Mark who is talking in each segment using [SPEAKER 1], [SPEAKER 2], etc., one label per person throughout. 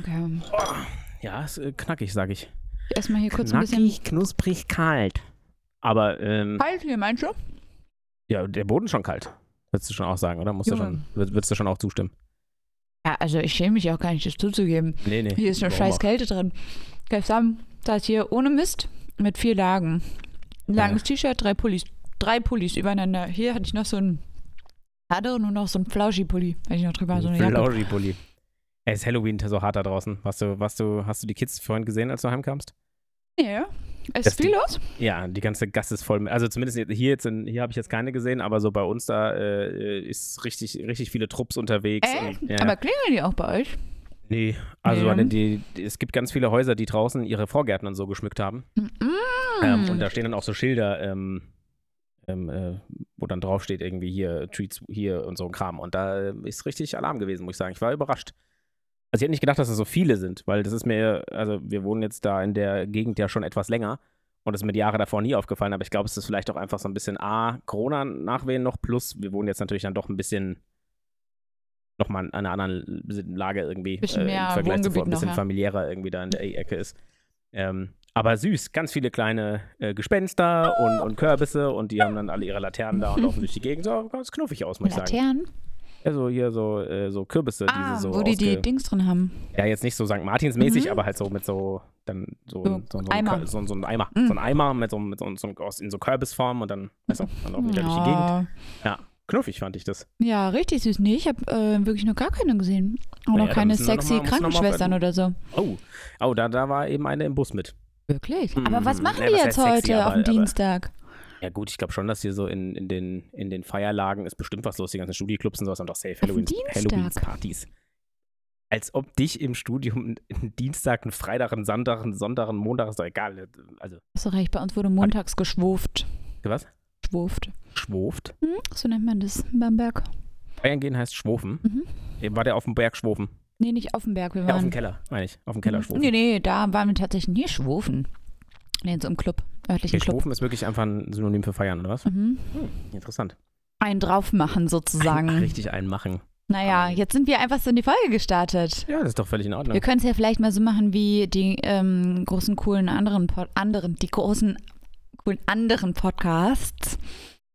[SPEAKER 1] Okay.
[SPEAKER 2] Ja, ist äh, knackig, sag ich.
[SPEAKER 1] Erstmal hier kurz ein bisschen.
[SPEAKER 2] Knackig, knusprig, kalt. Aber, ähm,
[SPEAKER 1] Kalt hier, meinst du?
[SPEAKER 2] ja, der Boden ist schon kalt. Würdest du schon auch sagen, oder? Musst du schon, würd- würdest du schon auch zustimmen?
[SPEAKER 1] Ja, also ich schäme mich auch gar nicht, das zuzugeben.
[SPEAKER 2] Nee, nee.
[SPEAKER 1] Hier ist
[SPEAKER 2] Warum
[SPEAKER 1] scheiß
[SPEAKER 2] auch?
[SPEAKER 1] Kälte drin. Gestern saß hier ohne Mist mit vier Lagen. Ein langes T-Shirt, drei Pullis. Drei Pullis übereinander. Hier hatte ich noch so ein hatte nur noch so ein Flauschi-Pulli, wenn ich noch drüber so eine Jacke.
[SPEAKER 2] Flauschipulli. Es ist Halloween so hart da draußen. Warst du, warst du, hast du die Kids vorhin gesehen, als du heimkamst?
[SPEAKER 1] Ja. Ist
[SPEAKER 2] Das
[SPEAKER 1] viel
[SPEAKER 2] die-
[SPEAKER 1] los?
[SPEAKER 2] Ja, die ganze Gasse ist voll. Also zumindest hier jetzt, in, hier habe ich jetzt keine gesehen, aber so bei uns da äh, ist richtig, richtig viele Trupps unterwegs.
[SPEAKER 1] Echt?
[SPEAKER 2] Und, ja,
[SPEAKER 1] Aber klingeln die auch bei euch?
[SPEAKER 2] nee, also
[SPEAKER 1] Nee.
[SPEAKER 2] die, die, es gibt ganz viele Häuser, die draußen ihre Vorgärten und so geschmückt haben.
[SPEAKER 1] Mm.
[SPEAKER 2] Ähm, und da stehen dann auch so Schilder, ähm, ähm, äh, wo dann draufsteht irgendwie hier Tweets hier und so ein Kram. Und da äh, ist richtig Alarm gewesen, muss ich sagen. Ich war überrascht. Also ich hätte nicht gedacht, dass es so viele sind, weil das ist mir, also wir wohnen jetzt da in der Gegend ja schon etwas länger und das ist mir die Jahre davor nie aufgefallen, aber ich glaube, es ist vielleicht auch einfach so ein bisschen A, Corona-Nachwehen noch, plus wir wohnen jetzt natürlich dann doch ein bisschen nochmal in einer anderen Lage irgendwie
[SPEAKER 1] Bisschen
[SPEAKER 2] äh,
[SPEAKER 1] mehr
[SPEAKER 2] im Vergleich zu
[SPEAKER 1] Wohngebiet
[SPEAKER 2] vor, ein
[SPEAKER 1] noch,
[SPEAKER 2] bisschen
[SPEAKER 1] ja.
[SPEAKER 2] familiärer irgendwie da in der Ecke ist. Ähm, aber süß, ganz viele kleine äh, Gespenster und, und Kürbisse und die haben dann alle ihre Laternen da und laufen durch die Gegend. So ganz knuffig aus, muss ich sagen.
[SPEAKER 1] Laternen?
[SPEAKER 2] Also hier so, äh, so Kürbisse,
[SPEAKER 1] Ah,
[SPEAKER 2] diese so
[SPEAKER 1] wo die die Dings drin haben.
[SPEAKER 2] ja, jetzt nicht so St. Martins-mäßig,
[SPEAKER 1] Mhm.
[SPEAKER 2] aber halt so mit so, dann so,
[SPEAKER 1] So
[SPEAKER 2] so, so, so,
[SPEAKER 1] Eimer.
[SPEAKER 2] ein, so, so ein Eimer.
[SPEAKER 1] Mhm.
[SPEAKER 2] So ein Eimer mit so, mit so, so in so Kürbisform und dann, weißt du, dann laufen die da durch die Gegend.
[SPEAKER 1] Ja,
[SPEAKER 2] Ja, knuffig fand ich das.
[SPEAKER 1] ja, richtig süß. Nee, ich habe äh, wirklich noch gar keine gesehen. Auch
[SPEAKER 2] Naja,
[SPEAKER 1] noch keine sexy
[SPEAKER 2] noch mal
[SPEAKER 1] Krankenschwestern oder so.
[SPEAKER 2] Oh, oh da, da war eben eine im Bus mit.
[SPEAKER 1] Wirklich?
[SPEAKER 2] Mhm.
[SPEAKER 1] Aber was machen
[SPEAKER 2] Ja,
[SPEAKER 1] die jetzt
[SPEAKER 2] heißt
[SPEAKER 1] heute
[SPEAKER 2] sexy,
[SPEAKER 1] auf
[SPEAKER 2] aber-
[SPEAKER 1] dem
[SPEAKER 2] aber-
[SPEAKER 1] Dienstag?
[SPEAKER 2] Ja gut, ich glaube schon, dass hier so in, in, den, in den Feierlagen ist bestimmt was los. Die ganzen Studieclubs und sowas haben doch safe Halloween? Halloween-Partys. Als ob dich im Studium einen Dienstag, einen Freitag, einen Sonntag, einen Sonntag, einen Montag, ist doch egal. Also,
[SPEAKER 1] Hast du recht, bei uns wurde montags geschwurft.
[SPEAKER 2] was?
[SPEAKER 1] Schwurft.
[SPEAKER 2] Schwoft?
[SPEAKER 1] Hm? So nennt man das in Bamberg.
[SPEAKER 2] Feiern gehen heißt Schwofen.
[SPEAKER 1] Mhm.
[SPEAKER 2] Eben War der auf dem Berg Schwofen?
[SPEAKER 1] Nee, nicht auf dem Berg. Wir
[SPEAKER 2] Ja, auf
[SPEAKER 1] waren
[SPEAKER 2] dem Keller, meine ich. Auf dem Keller Schwofen.
[SPEAKER 1] Nee, nee, da waren wir tatsächlich nie schwurfen. Nee, in so einem Club. Örtlichen
[SPEAKER 2] Okay,
[SPEAKER 1] Club.
[SPEAKER 2] Ist wirklich einfach ein Synonym für feiern, oder was?
[SPEAKER 1] Mhm.
[SPEAKER 2] Hm, interessant.
[SPEAKER 1] Einen drauf machen sozusagen.
[SPEAKER 2] Richtig einen machen.
[SPEAKER 1] Naja, jetzt sind wir einfach so in die Folge gestartet.
[SPEAKER 2] Ja, das ist doch völlig in Ordnung.
[SPEAKER 1] Wir können es ja vielleicht mal so machen wie die ähm, großen, coolen anderen, Pod anderen, die großen, coolen anderen Podcasts.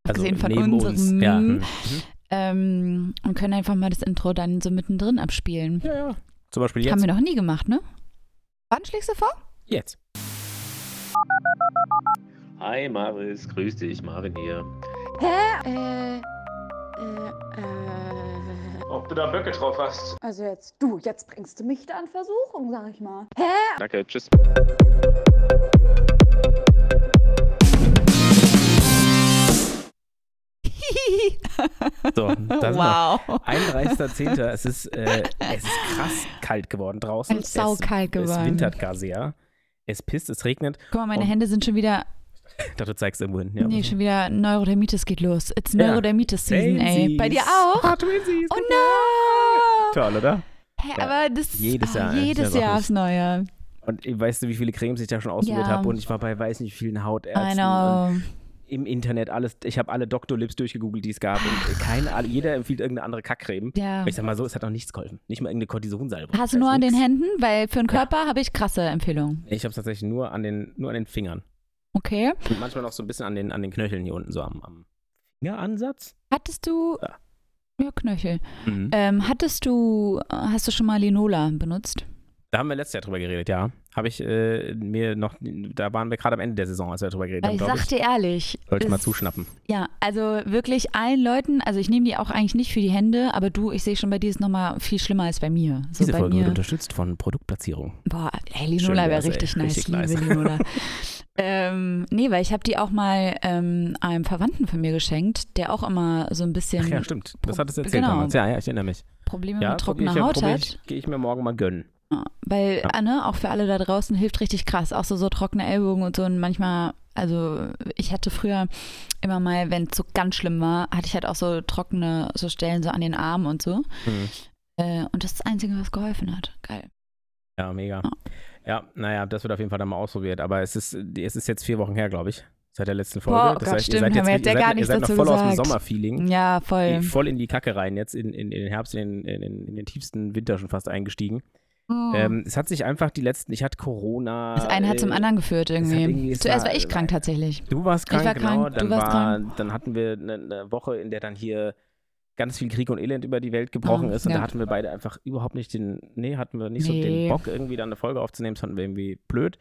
[SPEAKER 1] Abgesehen von unserem.
[SPEAKER 2] uns. Ja, hm. mhm.
[SPEAKER 1] Ähm, und können einfach mal das Intro dann so mittendrin abspielen.
[SPEAKER 2] ja, ja. Zum Beispiel jetzt.
[SPEAKER 1] Haben wir noch nie gemacht, ne? Wann schlägst du vor?
[SPEAKER 2] Jetzt.
[SPEAKER 3] Hi Maris, grüß dich, Marvin hier.
[SPEAKER 4] Äh, äh, äh.
[SPEAKER 3] Ob du da Böcke drauf hast?
[SPEAKER 4] Also jetzt, du, jetzt bringst du mich da in Versuchung, sag ich mal. Hä?
[SPEAKER 3] Danke, tschüss.
[SPEAKER 2] So, das
[SPEAKER 1] wow.
[SPEAKER 2] 31.10. Es ist, äh, es ist krass kalt geworden draußen.
[SPEAKER 1] Es ist saukalt
[SPEAKER 2] Es
[SPEAKER 1] geworden.
[SPEAKER 2] wintert gar sehr. Es pisst, es regnet.
[SPEAKER 1] Guck mal, meine Hände sind schon wieder.
[SPEAKER 2] Ich dachte, du zeigst irgendwo hin. Ja,
[SPEAKER 1] nee, schon wieder Neurodermitis geht los. It's
[SPEAKER 2] Ja.
[SPEAKER 1] Neurodermitis Season, ey.
[SPEAKER 2] Twinsies.
[SPEAKER 1] Bei dir auch?
[SPEAKER 2] Ah, Twinsies.
[SPEAKER 1] Oh no!
[SPEAKER 2] Toll, oder? Ja.
[SPEAKER 1] aber das
[SPEAKER 2] Jedes
[SPEAKER 1] ah,
[SPEAKER 2] Jahr, ich
[SPEAKER 1] Jedes Jahr aufs Neue.
[SPEAKER 2] Und weißt du, wie viele Cremes ich da schon ausprobiert
[SPEAKER 1] Ja.
[SPEAKER 2] habe? Und ich war bei weiß nicht wie vielen
[SPEAKER 1] I
[SPEAKER 2] Hautärzten. Und
[SPEAKER 1] know.
[SPEAKER 2] Im Internet alles. Ich habe alle Dr. Lips durchgegoogelt, die es gab. Und keine, alle- jeder empfiehlt irgendeine andere Kackcreme.
[SPEAKER 1] Ja.
[SPEAKER 2] Ich sag mal so, es hat auch nichts geholfen. Nicht mal irgendeine Kortisonsalbe.
[SPEAKER 1] Hast du nur an den Händen? Weil für den Körper habe ich krasse Empfehlungen.
[SPEAKER 2] Ich habe tatsächlich nur an den, nur an den Fingern.
[SPEAKER 1] Okay.
[SPEAKER 2] Und manchmal noch so ein bisschen an den, an den Knöcheln hier unten, so am, am Fingeransatz.
[SPEAKER 1] Hattest du.
[SPEAKER 2] Ja.
[SPEAKER 1] Ja, Knöchel.
[SPEAKER 2] Mhm.
[SPEAKER 1] Ähm, hattest du. Hast du schon mal Linola benutzt?
[SPEAKER 2] Da haben wir letztes Jahr drüber geredet, ja. Habe ich äh, mir noch, da waren wir gerade am Ende der Saison, als wir drüber geredet haben,
[SPEAKER 1] ich
[SPEAKER 2] glaube
[SPEAKER 1] sag
[SPEAKER 2] ich.
[SPEAKER 1] dir ehrlich.
[SPEAKER 2] Sollte mal
[SPEAKER 1] es-
[SPEAKER 2] zuschnappen.
[SPEAKER 1] Ja, also wirklich allen Leuten, also ich nehme die auch eigentlich nicht für die Hände, aber du, ich sehe schon bei dir ist nochmal viel schlimmer als bei mir. So
[SPEAKER 2] Diese
[SPEAKER 1] bei
[SPEAKER 2] Folge
[SPEAKER 1] mir.
[SPEAKER 2] wird unterstützt von Produktplatzierung.
[SPEAKER 1] Boah, ey, Linola wäre
[SPEAKER 2] ey.
[SPEAKER 1] richtig nice.
[SPEAKER 2] Richtig
[SPEAKER 1] ich liebe
[SPEAKER 2] nice.
[SPEAKER 1] Linola. ähm, nee, weil ich habe die auch mal ähm, einem Verwandten von mir geschenkt, der auch immer so ein bisschen
[SPEAKER 2] Ach ja, stimmt. Das hattest du erzählt
[SPEAKER 1] Genau.
[SPEAKER 2] damals. Ja, ja, ich erinnere mich.
[SPEAKER 1] Probleme
[SPEAKER 2] Ja,
[SPEAKER 1] mit trockener
[SPEAKER 2] ich,
[SPEAKER 1] Haut
[SPEAKER 2] probier
[SPEAKER 1] hat.
[SPEAKER 2] ich, gehe ich mir morgen mal gönnen.
[SPEAKER 1] Weil,
[SPEAKER 2] Ja.
[SPEAKER 1] Anne, auch für alle da draußen, hilft richtig krass. Auch so, so trockene Ellbogen und so. Und manchmal, also ich hatte früher immer mal, wenn es so ganz schlimm war, hatte ich halt auch so trockene so Stellen so an den Armen und so.
[SPEAKER 2] Mhm.
[SPEAKER 1] Äh, und das ist das Einzige, was geholfen hat. Geil.
[SPEAKER 2] Ja, mega.
[SPEAKER 1] Ja.
[SPEAKER 2] Ja, naja, das wird auf jeden Fall dann mal ausprobiert. Aber es ist, es ist jetzt vier Wochen her, glaube ich. Seit der letzten Folge.
[SPEAKER 1] Boah,
[SPEAKER 2] das
[SPEAKER 1] Gott,
[SPEAKER 2] heißt, ihr
[SPEAKER 1] stimmt,
[SPEAKER 2] seid
[SPEAKER 1] haben wir
[SPEAKER 2] jetzt,
[SPEAKER 1] ja
[SPEAKER 2] ihr
[SPEAKER 1] gar
[SPEAKER 2] seid, ihr seid noch voll aus dem
[SPEAKER 1] gesagt.
[SPEAKER 2] Sommerfeeling.
[SPEAKER 1] Ja, voll.
[SPEAKER 2] voll in die Kacke rein, jetzt in, in, in den Herbst, in in, in den tiefsten Winter schon fast eingestiegen.
[SPEAKER 1] Oh.
[SPEAKER 2] Ähm, es hat sich einfach die letzten, ich hatte Corona.
[SPEAKER 1] das eine hat zum
[SPEAKER 2] äh,
[SPEAKER 1] anderen geführt irgendwie.
[SPEAKER 2] irgendwie-
[SPEAKER 1] Zuerst
[SPEAKER 2] war-
[SPEAKER 1] ich krank
[SPEAKER 2] war-
[SPEAKER 1] tatsächlich.
[SPEAKER 2] Du warst krank,
[SPEAKER 1] war
[SPEAKER 2] genau.
[SPEAKER 1] krank, du
[SPEAKER 2] dann,
[SPEAKER 1] warst
[SPEAKER 2] war, dann hatten wir eine, eine Woche, in der dann hier ganz viel Krieg und Elend über die Welt gebrochen
[SPEAKER 1] Oh,
[SPEAKER 2] ist. Und
[SPEAKER 1] ja.
[SPEAKER 2] da hatten wir beide einfach überhaupt nicht den, nee, hatten wir nicht so
[SPEAKER 1] Nee.
[SPEAKER 2] den Bock, irgendwie dann eine Folge aufzunehmen. Das fanden wir irgendwie blöd.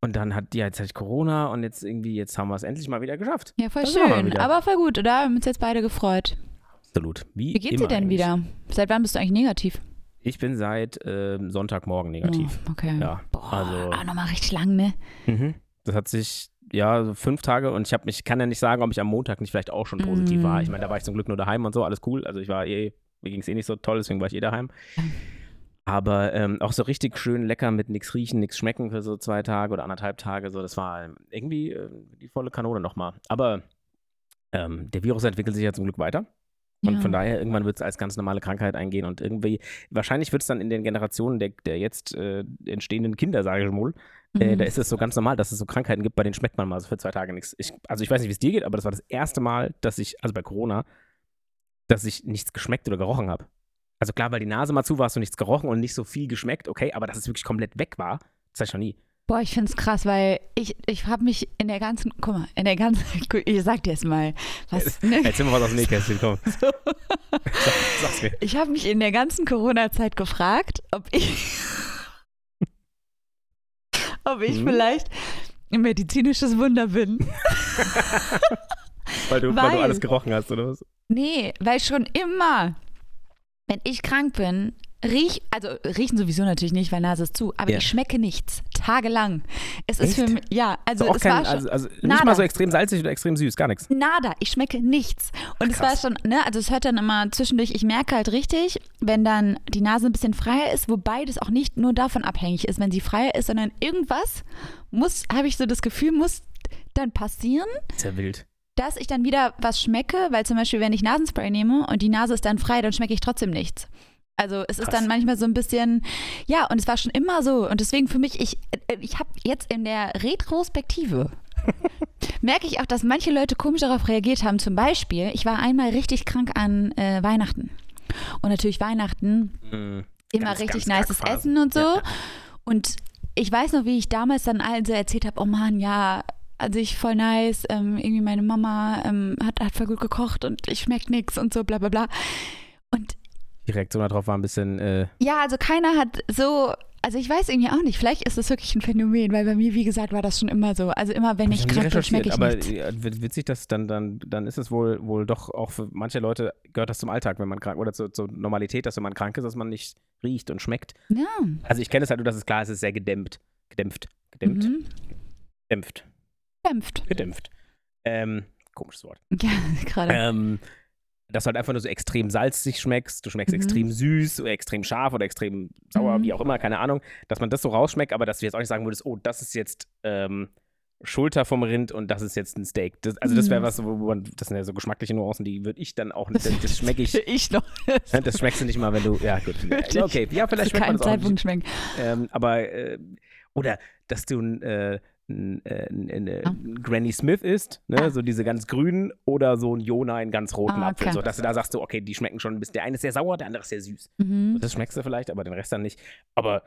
[SPEAKER 2] Und dann hat, ja, jetzt ich Corona und jetzt irgendwie, jetzt haben wir es endlich mal wieder geschafft.
[SPEAKER 1] Ja, voll
[SPEAKER 2] Da sind wir mal
[SPEAKER 1] schön. Aber voll gut, oder? Wir haben uns jetzt beide gefreut.
[SPEAKER 2] Absolut. Wie,
[SPEAKER 1] Wie geht's dir denn
[SPEAKER 2] eigentlich.
[SPEAKER 1] wieder? Seit wann bist du eigentlich negativ?
[SPEAKER 2] Ich bin seit ähm, Sonntagmorgen negativ.
[SPEAKER 1] Oh, okay.
[SPEAKER 2] Ja,
[SPEAKER 1] Boah,
[SPEAKER 2] also-
[SPEAKER 1] ah, nochmal richtig lang, ne?
[SPEAKER 2] Mhm. Das hat sich, ja, so fünf Tage und ich habe mich, kann ja nicht sagen, ob ich am Montag nicht vielleicht auch schon positiv
[SPEAKER 1] Mm.
[SPEAKER 2] war. Ich meine, da war ich zum Glück nur daheim und so, alles cool. Also ich war eh, mir ging es eh nicht so toll, deswegen war ich eh daheim. Aber ähm, auch so richtig schön lecker mit nichts riechen, nichts schmecken für so zwei Tage oder anderthalb Tage. So, das war ähm, irgendwie äh, die volle Kanone nochmal. Aber ähm, der Virus entwickelt sich ja zum Glück weiter. Und
[SPEAKER 1] Ja.
[SPEAKER 2] von daher, irgendwann wird es als ganz normale Krankheit eingehen und irgendwie, wahrscheinlich wird es dann in den Generationen der, der jetzt äh, entstehenden Kinder, sage ich mal, äh,
[SPEAKER 1] Mhm.
[SPEAKER 2] da ist es so ganz normal, dass es so Krankheiten gibt, bei denen schmeckt man mal so für zwei Tage nichts. Ich, also ich weiß nicht, wie es dir geht, aber das war das erste Mal, dass ich, also bei Corona, dass ich nichts geschmeckt oder gerochen habe. Also klar, weil die Nase mal zu war, hast du nichts gerochen und nicht so viel geschmeckt, okay, aber dass es wirklich komplett weg war, das hatte ich noch nie.
[SPEAKER 1] Boah, ich find's krass, weil ich, ich habe mich in der ganzen, guck mal, in der ganzen, ich sag dir jetzt mal, was, ne?
[SPEAKER 2] Erzähl mal was aus dem Nähkästchen, komm.
[SPEAKER 1] So.
[SPEAKER 2] Sag, sag's mir.
[SPEAKER 1] Ich habe mich in der ganzen Corona-Zeit gefragt, ob ich, ob ich
[SPEAKER 2] Hm?
[SPEAKER 1] vielleicht ein medizinisches Wunder bin.
[SPEAKER 2] Weil du, weil du
[SPEAKER 1] Weil-
[SPEAKER 2] alles gerochen hast, oder was?
[SPEAKER 1] Nee, weil schon immer, wenn ich krank bin, riech, also riechen sowieso natürlich nicht, weil Nase ist zu, aber
[SPEAKER 2] Ja.
[SPEAKER 1] ich schmecke nichts, tagelang. Es ist
[SPEAKER 2] Echt?
[SPEAKER 1] für mich, ja, also
[SPEAKER 2] So auch
[SPEAKER 1] es
[SPEAKER 2] kein,
[SPEAKER 1] war schon,
[SPEAKER 2] also, also nicht
[SPEAKER 1] Nada.
[SPEAKER 2] mal so extrem salzig oder extrem süß, gar nichts.
[SPEAKER 1] Nada, ich schmecke nichts. Und es war schon, ne, also es hört dann immer zwischendurch, ich merke halt richtig, wenn dann die Nase ein bisschen freier ist, wobei das auch nicht nur davon abhängig ist, wenn sie freier ist, sondern irgendwas muss, habe ich so das Gefühl, muss dann passieren,
[SPEAKER 2] Ist ja wild.
[SPEAKER 1] dass ich dann wieder was schmecke, weil zum Beispiel, wenn ich Nasenspray nehme und die Nase ist dann frei, dann schmecke ich trotzdem nichts. Also es ist
[SPEAKER 2] Krass.
[SPEAKER 1] dann manchmal so ein bisschen, ja, und es war schon immer so. Und deswegen für mich, ich, äh, ich habe jetzt in der Retrospektive merke ich auch, dass manche Leute komisch darauf reagiert haben. Zum Beispiel, ich war einmal richtig krank an äh, Weihnachten. Und natürlich Weihnachten,
[SPEAKER 2] Mhm.
[SPEAKER 1] immer
[SPEAKER 2] Ganz,
[SPEAKER 1] richtig
[SPEAKER 2] ganz
[SPEAKER 1] nices. Essen und so.
[SPEAKER 2] Ja.
[SPEAKER 1] Und ich weiß noch, wie ich damals dann allen so erzählt habe, oh Mann, ja, also ich voll nice, ähm, irgendwie meine Mama ähm, hat, hat voll gut gekocht und ich schmeck nix und so, bla bla bla. Und
[SPEAKER 2] Die Reaktion darauf war ein bisschen, äh,
[SPEAKER 1] ja, also keiner hat so, also ich weiß irgendwie auch nicht, vielleicht ist das wirklich ein Phänomen, weil bei mir, wie gesagt, war das schon immer so. Also immer, wenn ich
[SPEAKER 2] nie
[SPEAKER 1] krank bin, schmecke ich
[SPEAKER 2] aber
[SPEAKER 1] nichts.
[SPEAKER 2] witzig, dass dann, dann, dann ist es wohl, wohl doch auch für manche Leute gehört das zum Alltag, wenn man krank oder zur, zur Normalität, dass wenn man krank ist, dass man nicht riecht und schmeckt.
[SPEAKER 1] Ja.
[SPEAKER 2] Also ich kenne es halt nur, dass es klar ist, es ist sehr gedämpft. Gedämpft. Gedämpft.
[SPEAKER 1] Mhm.
[SPEAKER 2] Dämpft.
[SPEAKER 1] Dämpft.
[SPEAKER 2] Gedämpft. Ähm, komisches Wort.
[SPEAKER 1] Ja, gerade.
[SPEAKER 2] Ähm, dass du halt einfach nur so extrem salzig schmeckst, du schmeckst
[SPEAKER 1] Mhm.
[SPEAKER 2] extrem süß oder extrem scharf oder extrem sauer,
[SPEAKER 1] Mhm.
[SPEAKER 2] wie auch immer, keine Ahnung, dass man das so rausschmeckt, aber dass du jetzt auch nicht sagen würdest, oh, das ist jetzt ähm, Schulter vom Rind und das ist jetzt ein Steak. Das, also das wäre
[SPEAKER 1] Mhm.
[SPEAKER 2] was, wo man, das sind ja so geschmackliche Nuancen, die würde ich dann auch nicht, das, das schmecke ich,
[SPEAKER 1] ich noch.
[SPEAKER 2] das schmeckst du nicht mal, wenn du, ja gut, okay, ja, vielleicht schmeckt man das auch nicht.
[SPEAKER 1] Zeitpunkt schmecken.
[SPEAKER 2] Ähm, aber, äh, oder dass du ein, äh, äh, äh,
[SPEAKER 1] Ah.
[SPEAKER 2] ein Granny Smith isst, ne?
[SPEAKER 1] Ah.
[SPEAKER 2] so diese ganz grünen, oder so ein Jona in ganz roten
[SPEAKER 1] Ah,
[SPEAKER 2] Apfel.
[SPEAKER 1] okay.
[SPEAKER 2] So, dass du da sagst, so, okay, die schmecken schon ein bisschen. Der eine ist sehr sauer, der andere ist sehr süß.
[SPEAKER 1] Mhm.
[SPEAKER 2] Das schmeckst du vielleicht, aber den Rest dann nicht. Aber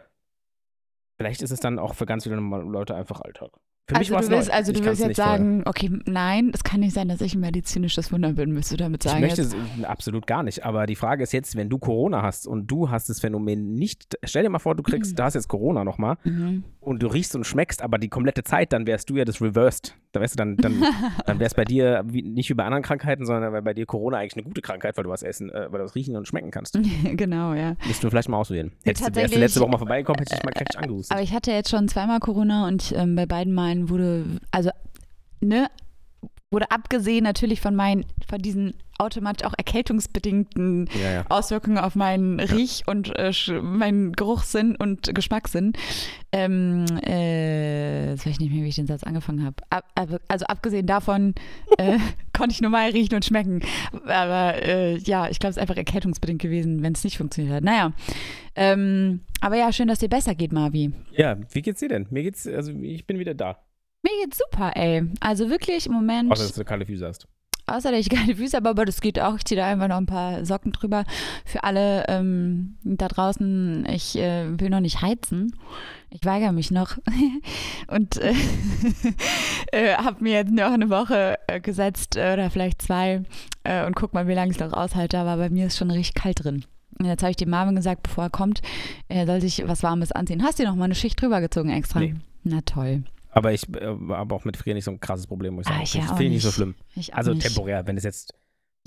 [SPEAKER 2] vielleicht ist es dann auch für ganz viele Leute einfach Alltag. Für mich
[SPEAKER 1] Also
[SPEAKER 2] war es neu.
[SPEAKER 1] also
[SPEAKER 2] Ich
[SPEAKER 1] du willst jetzt
[SPEAKER 2] nicht vorher.
[SPEAKER 1] sagen, okay, nein, es kann nicht sein, dass ich ein medizinisches Wunder bin, müsst du damit
[SPEAKER 2] Ich
[SPEAKER 1] sagen.
[SPEAKER 2] möchte
[SPEAKER 1] jetzt.
[SPEAKER 2] es absolut gar nicht. Aber die Frage ist jetzt, wenn du Corona hast und du hast das Phänomen nicht, stell dir mal vor, du kriegst,
[SPEAKER 1] Mhm.
[SPEAKER 2] du hast jetzt Corona nochmal
[SPEAKER 1] Mhm.
[SPEAKER 2] und du riechst und schmeckst, aber die komplette Zeit, dann wärst du ja das Reversed. Da wärst du dann, dann, dann wäre es bei dir wie, nicht wie bei anderen Krankheiten, sondern bei dir Corona eigentlich eine gute Krankheit, weil du was essen, äh, weil du was riechen und schmecken kannst.
[SPEAKER 1] genau, ja.
[SPEAKER 2] Müsstest du vielleicht mal ausprobieren. Hättest du, wärst du letzte Woche mal vorbeigekommen, hätte ich dich mal kräftig angehustet.
[SPEAKER 1] Aber ich hatte jetzt schon zweimal Corona und ähm, bei beiden Malen wurde, also, ne, wurde abgesehen natürlich von meinen, von diesen automatisch auch erkältungsbedingten
[SPEAKER 2] ja, ja.
[SPEAKER 1] Auswirkungen auf meinen Riech- und äh, meinen Geruchssinn und Geschmackssinn. Ähm, äh, jetzt weiß ich nicht mehr, wie ich den Satz angefangen habe. Ab, ab, also abgesehen davon äh, konnte ich normal riechen und schmecken. Aber äh, ja, ich glaube, es ist einfach erkältungsbedingt gewesen, wenn es nicht funktioniert hat. Naja. Ähm, aber ja, schön, dass dir besser geht, Marvi.
[SPEAKER 2] ja, wie geht's dir denn? Mir geht's, also ich bin wieder da.
[SPEAKER 1] Mir geht's super, ey. Also wirklich im Moment.
[SPEAKER 2] Außer, dass du kalte Füße hast.
[SPEAKER 1] außer dass ich keine Füße habe, aber das geht auch. Ich ziehe da einfach noch ein paar Socken drüber. Für alle ähm, da draußen, ich äh, will noch nicht heizen. Ich weigere mich noch und äh, äh, habe mir jetzt noch eine Woche äh, gesetzt äh, oder vielleicht zwei äh, und guck mal, wie lange ich es noch aushalte. Aber bei mir ist schon richtig kalt drin. Und jetzt habe ich dem Marvin gesagt, bevor er kommt, er soll sich was Warmes anziehen. Hast du dir noch mal eine Schicht drüber gezogen extra?
[SPEAKER 2] Nee.
[SPEAKER 1] Na toll.
[SPEAKER 2] Aber ich äh, habe auch mit Frieren nicht so ein krasses Problem, muss ich
[SPEAKER 1] Ah,
[SPEAKER 2] sagen.
[SPEAKER 1] ich
[SPEAKER 2] Finde
[SPEAKER 1] ja auch
[SPEAKER 2] ich nicht so schlimm.
[SPEAKER 1] Ich
[SPEAKER 2] Also
[SPEAKER 1] nicht.
[SPEAKER 2] temporär, wenn es jetzt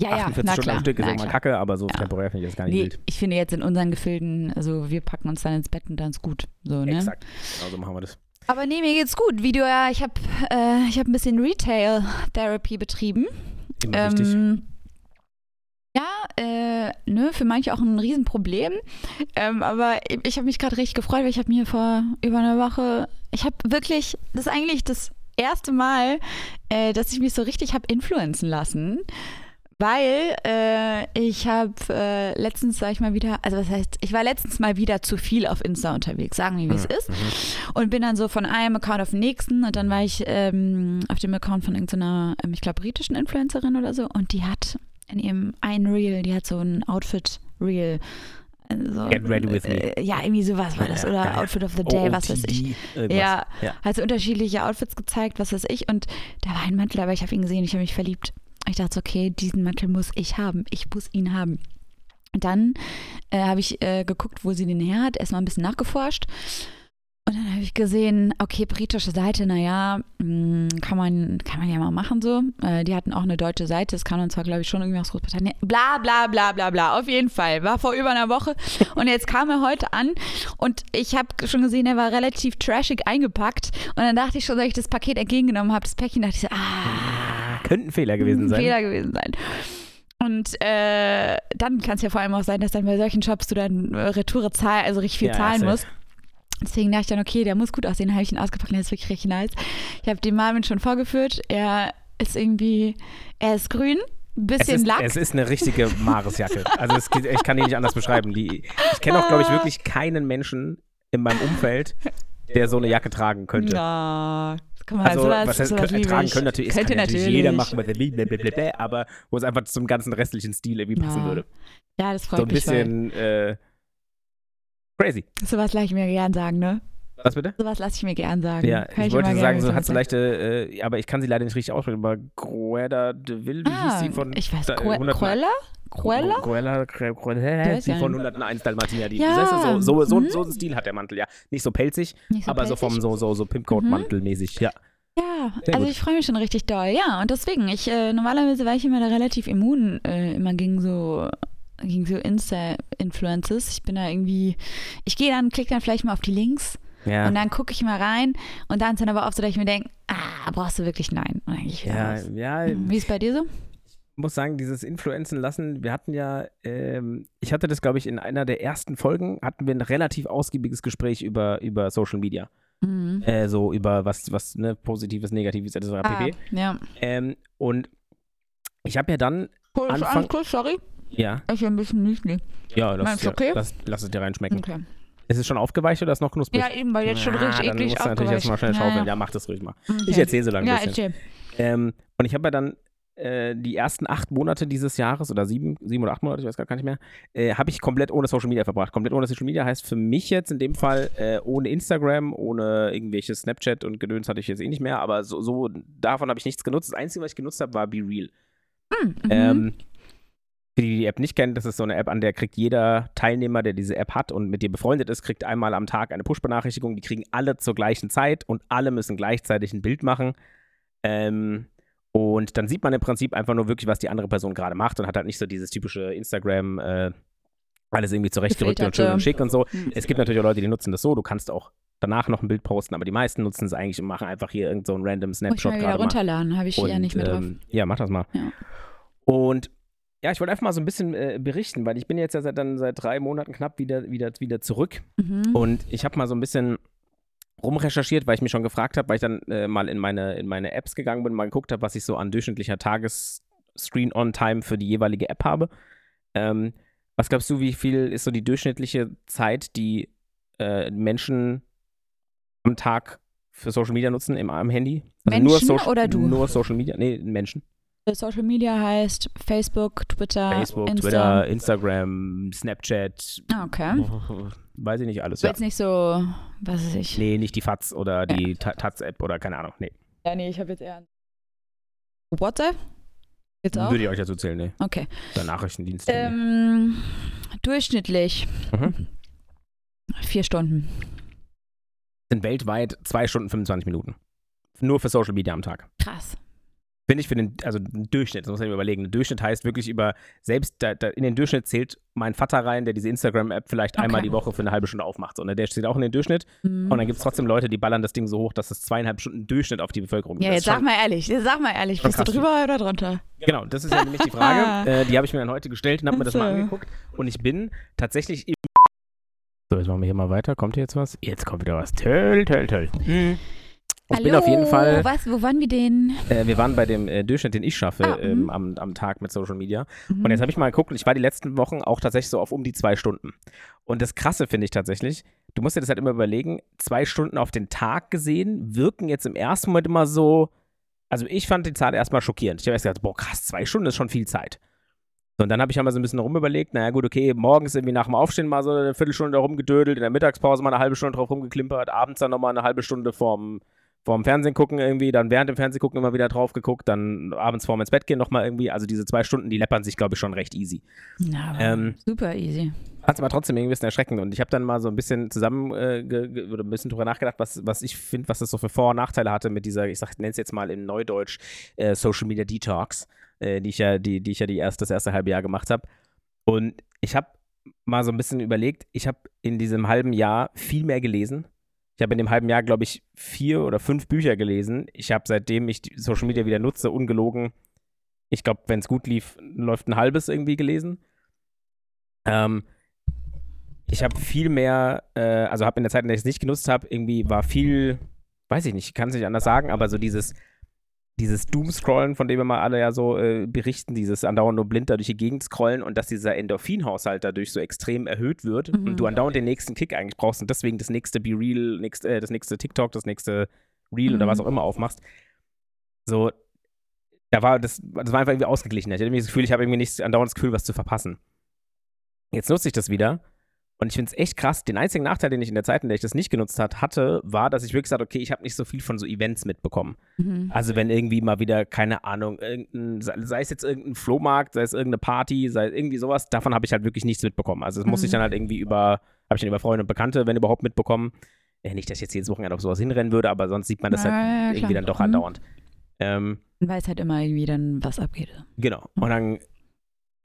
[SPEAKER 1] Ja, ja,
[SPEAKER 2] 48
[SPEAKER 1] na
[SPEAKER 2] Stunden
[SPEAKER 1] klar,
[SPEAKER 2] am Stück ist
[SPEAKER 1] na
[SPEAKER 2] immer kacke, aber so
[SPEAKER 1] Ja.
[SPEAKER 2] temporär finde ich das gar nicht
[SPEAKER 1] Nee,
[SPEAKER 2] wild.
[SPEAKER 1] ich finde jetzt in unseren Gefilden, also wir packen uns dann ins Bett und dann ist gut. So, ne?
[SPEAKER 2] Exakt. Genau so machen wir das.
[SPEAKER 1] Aber nee, mir geht's gut. Wie du ja, ich habe äh, ich hab ein bisschen Retail-Therapy betrieben.
[SPEAKER 2] Immer.
[SPEAKER 1] Ähm, ja, äh, ne, für manche auch ein Riesenproblem. Ähm, aber ich, ich habe mich gerade richtig gefreut, weil ich habe mir vor über einer Woche, ich habe wirklich, das ist eigentlich das erste Mal, äh, dass ich mich so richtig habe influenzen lassen. Weil äh, ich habe äh, letztens, sag ich mal wieder, also was heißt, ich war letztens mal wieder zu viel auf Insta unterwegs, sagen wir, wie es ist. Und bin dann so von einem Account auf den nächsten und dann war ich ähm, auf dem Account von irgendeiner, ähm, ich glaube, britischen Influencerin oder so und die hat in ihrem einen Reel, die hat so ein Outfit-Reel. Also,
[SPEAKER 2] Get ready with me.
[SPEAKER 1] Äh, ja, irgendwie sowas war das. Oder. Outfit of the Day, was weiß ich.
[SPEAKER 2] Irgendwas.
[SPEAKER 1] Ja,
[SPEAKER 2] ja.
[SPEAKER 1] hat so unterschiedliche Outfits gezeigt, was weiß ich. Und da war ein Mantel, aber ich habe ihn gesehen, ich habe mich verliebt. Ich dachte, so, okay, diesen Mantel muss ich haben. Ich muss ihn haben. Und dann äh, habe ich äh, geguckt, wo sie den her hat, erstmal ein bisschen nachgeforscht. Und dann habe ich gesehen, okay, britische Seite, naja, mh, kann man, kann man ja mal machen so. Äh, die hatten auch eine deutsche Seite, das kam dann zwar, glaube ich, schon irgendwie aus Großbritannien. Bla, bla, bla, bla, bla. Auf jeden Fall. War vor über einer Woche. Und jetzt kam er heute an und ich habe schon gesehen, er war relativ trashig eingepackt. Und dann dachte ich schon, als ich das Paket entgegengenommen habe, das Päckchen, dachte ich so, ah,
[SPEAKER 2] Könnte ein Fehler gewesen sein.
[SPEAKER 1] Fehler gewesen sein. Und äh, dann kann es ja vor allem auch sein, dass dann bei solchen Shops du dann äh, Retoure zahl, also richtig viel
[SPEAKER 2] Ja, ja,
[SPEAKER 1] zahlen musst. Deswegen dachte ich dann, okay, der muss gut aussehen. Habe ich ihn ausgepackt der ist wirklich richtig nice. Ich habe den Marvin schon vorgeführt. Er ist irgendwie, er ist grün, ein
[SPEAKER 2] Es
[SPEAKER 1] bisschen
[SPEAKER 2] ist,
[SPEAKER 1] Lack.
[SPEAKER 2] es ist eine richtige Maresjacke. Also es, ich kann die nicht anders beschreiben. Die, ich kenne auch, glaube ich, wirklich keinen Menschen in meinem Umfeld, der so eine Jacke tragen könnte.
[SPEAKER 1] Na, guck mal,
[SPEAKER 2] Also,
[SPEAKER 1] sowas,
[SPEAKER 2] was heißt,
[SPEAKER 1] sowas liebe
[SPEAKER 2] tragen können natürlich,
[SPEAKER 1] Könnte
[SPEAKER 2] kann natürlich,
[SPEAKER 1] natürlich.
[SPEAKER 2] jeder machen, was er aber wo es einfach zum ganzen restlichen Stil irgendwie passen
[SPEAKER 1] Ja,
[SPEAKER 2] würde.
[SPEAKER 1] Ja, das freut
[SPEAKER 2] So ein
[SPEAKER 1] mich.
[SPEAKER 2] Bisschen äh, crazy.
[SPEAKER 1] sowas lasse ich mir gern sagen, ne?
[SPEAKER 2] Was bitte?
[SPEAKER 1] Sowas lasse ich mir gern sagen.
[SPEAKER 2] Ja,
[SPEAKER 1] Hör
[SPEAKER 2] ich wollte sagen, so hat so leichte, äh, aber ich kann sie leider nicht richtig aussprechen, aber Grueda de Vil, wie hieß
[SPEAKER 1] Ah,
[SPEAKER 2] sie von
[SPEAKER 1] ich weiß,
[SPEAKER 2] da-
[SPEAKER 1] Cru-
[SPEAKER 2] 100
[SPEAKER 1] Cruella? Cruella?
[SPEAKER 2] Cruella, Cruella, Cruella, sie von
[SPEAKER 1] ein-
[SPEAKER 2] 101 Dalmatiner. Die,
[SPEAKER 1] Ja,
[SPEAKER 2] so, so, so,
[SPEAKER 1] mhm.
[SPEAKER 2] so ein Stil hat der Mantel, ja. Nicht so pelzig,
[SPEAKER 1] Nicht
[SPEAKER 2] aber so
[SPEAKER 1] pelzig?
[SPEAKER 2] vom so, so, so Pimpcoat-Mantel-mäßig, ja.
[SPEAKER 1] Ja,
[SPEAKER 2] Sehr
[SPEAKER 1] also
[SPEAKER 2] gut.
[SPEAKER 1] ich freue mich schon richtig doll. Ja, und deswegen, ich äh, normalerweise war ich immer da relativ immun, äh, immer gegen so gegen so Insta-Influences. Ich bin da irgendwie, ich gehe dann, klicke dann vielleicht mal auf die Links
[SPEAKER 2] Ja,
[SPEAKER 1] und dann gucke ich mal rein und dann ist dann aber oft so, dass ich mir denke, ah, brauchst du wirklich nein. Und dann ich
[SPEAKER 2] ja,
[SPEAKER 1] raus.
[SPEAKER 2] ja,
[SPEAKER 1] Wie ist es bei dir so?
[SPEAKER 2] muss sagen, dieses Influenzen lassen, wir hatten ja, ähm, ich hatte das, glaube ich, in einer der ersten Folgen, hatten wir ein relativ ausgiebiges Gespräch über, über Social Media.
[SPEAKER 1] Mhm.
[SPEAKER 2] Äh, so über was, was, ne, Positives, Negatives, etc.
[SPEAKER 1] Ah,
[SPEAKER 2] pp.
[SPEAKER 1] ja.
[SPEAKER 2] Ähm, und ich habe ja dann, Anfang-
[SPEAKER 1] sorry.
[SPEAKER 2] Ja,
[SPEAKER 1] Ich will ein bisschen Müsli.
[SPEAKER 2] ja, das,
[SPEAKER 1] Meinst
[SPEAKER 2] ja,
[SPEAKER 1] du okay?
[SPEAKER 2] das, lass es dir reinschmecken.
[SPEAKER 1] Okay.
[SPEAKER 2] Ist es schon aufgeweicht oder ist noch knusprig?
[SPEAKER 1] Ja, eben, weil jetzt schon
[SPEAKER 2] Ah,
[SPEAKER 1] richtig
[SPEAKER 2] dann
[SPEAKER 1] eklig
[SPEAKER 2] musst du natürlich jetzt mal schnell schaufeln. Ja,
[SPEAKER 1] Ja,
[SPEAKER 2] mach das ruhig mal.
[SPEAKER 1] ja.
[SPEAKER 2] Ich erzähle so lange
[SPEAKER 1] Ja,
[SPEAKER 2] ein bisschen. Ähm, und ich habe ja dann äh, die ersten acht Monate dieses Jahres oder sieben, sieben oder acht Monate, ich weiß gar nicht mehr, äh, habe ich komplett ohne Social Media verbracht. Komplett ohne Social Media heißt für mich jetzt in dem Fall äh, ohne Instagram, ohne irgendwelche Snapchat und Gedöns hatte ich jetzt eh nicht mehr, aber so, so davon habe ich nichts genutzt. Das Einzige, was ich genutzt habe, war Be Real.
[SPEAKER 1] Hm, mhm.
[SPEAKER 2] Ähm, für die, die die App nicht kennen, das ist so eine App, an der kriegt jeder Teilnehmer, der diese App hat und mit dir befreundet ist, kriegt einmal am Tag eine Push-Benachrichtigung. Die kriegen alle zur gleichen Zeit und alle müssen gleichzeitig ein Bild machen. Ähm, und dann sieht man im Prinzip einfach nur wirklich, was die andere Person gerade macht und hat halt nicht so dieses typische Instagram, äh, alles irgendwie zurechtgerückt und schön und schick und so.
[SPEAKER 1] Hm.
[SPEAKER 2] Es gibt natürlich auch Leute, die nutzen das so. Du kannst auch danach noch ein Bild posten, aber die meisten nutzen es eigentlich und machen einfach hier irgend so einen random
[SPEAKER 1] Muss ich
[SPEAKER 2] Snapshot
[SPEAKER 1] mal wieder runterladen, habe ich ja
[SPEAKER 2] Und,
[SPEAKER 1] nicht mehr drauf.
[SPEAKER 2] ähm, ja, mach das mal.
[SPEAKER 1] Ja.
[SPEAKER 2] Und ja, ich wollte einfach mal so ein bisschen äh, berichten, weil ich bin jetzt ja seit, dann seit drei Monaten knapp wieder, wieder, wieder zurück.
[SPEAKER 1] Mhm.
[SPEAKER 2] Und ich habe mal so ein bisschen rumrecherchiert, weil ich mich schon gefragt habe, weil ich dann äh, mal in meine, in meine Apps gegangen bin, mal geguckt habe, was ich so an durchschnittlicher Tages-Screen-On-Time für die jeweilige App habe. Ähm, was glaubst du, wie viel ist so die durchschnittliche Zeit, die äh, Menschen am Tag für Social Media nutzen im, am Handy? Also
[SPEAKER 1] Menschen
[SPEAKER 2] Social,
[SPEAKER 1] oder du?
[SPEAKER 2] Nur Social Media? Nee, Menschen.
[SPEAKER 1] Social Media heißt Facebook, Twitter,
[SPEAKER 2] Facebook,
[SPEAKER 1] Insta.
[SPEAKER 2] Twitter, Instagram, Snapchat,
[SPEAKER 1] Ah, okay.
[SPEAKER 2] weiß ich nicht alles.
[SPEAKER 1] So
[SPEAKER 2] Ja.
[SPEAKER 1] jetzt nicht so, was weiß ich.
[SPEAKER 2] Nee, nicht die FATS oder die Ta- Taz-App oder keine Ahnung. Nee,
[SPEAKER 1] Ja, nee, ich habe jetzt eher. WhatsApp? Jetzt auch?
[SPEAKER 2] würde ich euch dazu zählen, nee.
[SPEAKER 1] Okay.
[SPEAKER 2] Der Nachrichtendienst. nee.
[SPEAKER 1] Ähm, durchschnittlich
[SPEAKER 2] Mhm.
[SPEAKER 1] vier Stunden.
[SPEAKER 2] Sind weltweit 2 Stunden 25 Minuten. Nur für Social Media am Tag.
[SPEAKER 1] Krass.
[SPEAKER 2] Finde ich für den, also den Durchschnitt, das muss man sich überlegen. Ein Durchschnitt heißt wirklich über, selbst da, da in den Durchschnitt zählt mein Vater rein, der diese Instagram-App vielleicht einmal
[SPEAKER 1] Okay.
[SPEAKER 2] die Woche für eine halbe Stunde aufmacht. So, ne? Der steht auch in den Durchschnitt.
[SPEAKER 1] Mhm.
[SPEAKER 2] Und dann gibt es trotzdem Leute, die ballern das Ding so hoch, dass es zweieinhalb Stunden Durchschnitt auf die Bevölkerung
[SPEAKER 1] ja,
[SPEAKER 2] Das
[SPEAKER 1] jetzt
[SPEAKER 2] ist
[SPEAKER 1] sag mal ehrlich, jetzt sag mal ehrlich, bist du drüber oder drunter?
[SPEAKER 2] Genau, das ist ja nämlich die Frage. äh, die habe ich mir dann heute gestellt und habe mir das mal
[SPEAKER 1] so.
[SPEAKER 2] angeguckt. Und ich bin tatsächlich im. So, jetzt machen wir hier mal weiter. Kommt hier jetzt was? Jetzt kommt wieder was. Toll, toll, toll. Ich bin auf jeden Fall.
[SPEAKER 1] Was, wo waren wir denn?
[SPEAKER 2] Äh, wir waren bei dem äh, Durchschnitt, den ich schaffe
[SPEAKER 1] Ah,
[SPEAKER 2] ähm,
[SPEAKER 1] mhm.
[SPEAKER 2] am, am Tag mit Social Media.
[SPEAKER 1] Mhm.
[SPEAKER 2] Und jetzt habe ich mal geguckt, ich war die letzten Wochen auch tatsächlich so auf um die zwei Stunden. Und das Krasse finde ich tatsächlich, du musst dir das halt immer überlegen, zwei Stunden auf den Tag gesehen, wirken jetzt im ersten Moment immer so, also ich fand die Zahl erstmal schockierend. Ich habe erst gedacht, boah krass, zwei Stunden ist schon viel Zeit. So, und dann habe ich einmal so ein bisschen rumüberlegt, naja gut, okay, morgens irgendwie nach dem Aufstehen mal so eine Viertelstunde rumgedödelt, in der Mittagspause mal eine halbe Stunde drauf rumgeklimpert, abends dann nochmal eine halbe Stunde vorm, vorm Fernsehen gucken irgendwie, dann während dem Fernsehen gucken immer wieder drauf geguckt, dann abends vorm ins Bett gehen nochmal irgendwie, also diese zwei Stunden, die läppern sich, glaube ich, schon recht easy.
[SPEAKER 1] Aber
[SPEAKER 2] Ähm,
[SPEAKER 1] super easy.
[SPEAKER 2] Fand es aber trotzdem irgendwie ein bisschen erschreckend. Und ich habe dann mal so ein bisschen zusammen äh, oder ein bisschen drüber nachgedacht, was, was ich finde, was das so für Vor- und Nachteile hatte mit dieser, ich nenne es jetzt mal in Neudeutsch, äh, Social Media Detox, äh, die ich ja, die, die ich ja die erst, das erste halbe Jahr gemacht habe. Und ich habe mal so ein bisschen überlegt, ich habe in diesem halben Jahr viel mehr gelesen. Ich habe in dem halben Jahr, glaube ich, vier oder fünf Bücher gelesen. Ich habe seitdem ich Social Media wieder nutze, ungelogen, ich glaube, wenn es gut lief, läuft ein halbes irgendwie gelesen. Ähm, ich habe viel mehr, äh, also habe in der Zeit, in der ich es nicht genutzt habe, irgendwie war viel, weiß ich nicht, ich kann es nicht anders sagen, aber so dieses, dieses Doom-Scrollen, von dem wir mal alle ja so äh, berichten, dieses andauernd nur blind da durch die Gegend scrollen und dass dieser Endorphinhaushalt dadurch so extrem erhöht wird
[SPEAKER 1] Mhm.
[SPEAKER 2] und du andauernd den nächsten Kick eigentlich brauchst und deswegen das nächste Be Real, nächst, äh, das nächste TikTok, das nächste Reel oder
[SPEAKER 1] Mhm.
[SPEAKER 2] was auch immer aufmachst. So, da war das, das war einfach irgendwie ausgeglichen. Ich hatte irgendwie das Gefühl, ich habe irgendwie nicht andauernd das Gefühl, was zu verpassen. Jetzt nutze ich das wieder und ich finde es echt krass. Den einzigen Nachteil, den ich in der Zeit, in der ich das nicht genutzt hat, hatte, war, dass ich wirklich gesagt okay, ich habe nicht so viel von so Events mitbekommen.
[SPEAKER 1] Mhm.
[SPEAKER 2] Also wenn irgendwie mal wieder, keine Ahnung, sei es jetzt irgendein Flohmarkt, sei es irgendeine Party, sei es irgendwie sowas, davon habe ich halt wirklich nichts mitbekommen. Also das muss ich
[SPEAKER 1] Mhm.
[SPEAKER 2] dann halt irgendwie über, habe ich dann über Freunde und Bekannte, wenn überhaupt, mitbekommen. Äh, nicht, dass ich jetzt jedes Wochenende auf sowas hinrennen würde, aber sonst sieht man das
[SPEAKER 1] Ja,
[SPEAKER 2] halt
[SPEAKER 1] ja,
[SPEAKER 2] irgendwie dann doch
[SPEAKER 1] Mhm.
[SPEAKER 2] andauernd. Ähm,
[SPEAKER 1] Man weiß halt immer irgendwie dann, was abgeht.
[SPEAKER 2] Genau. Und dann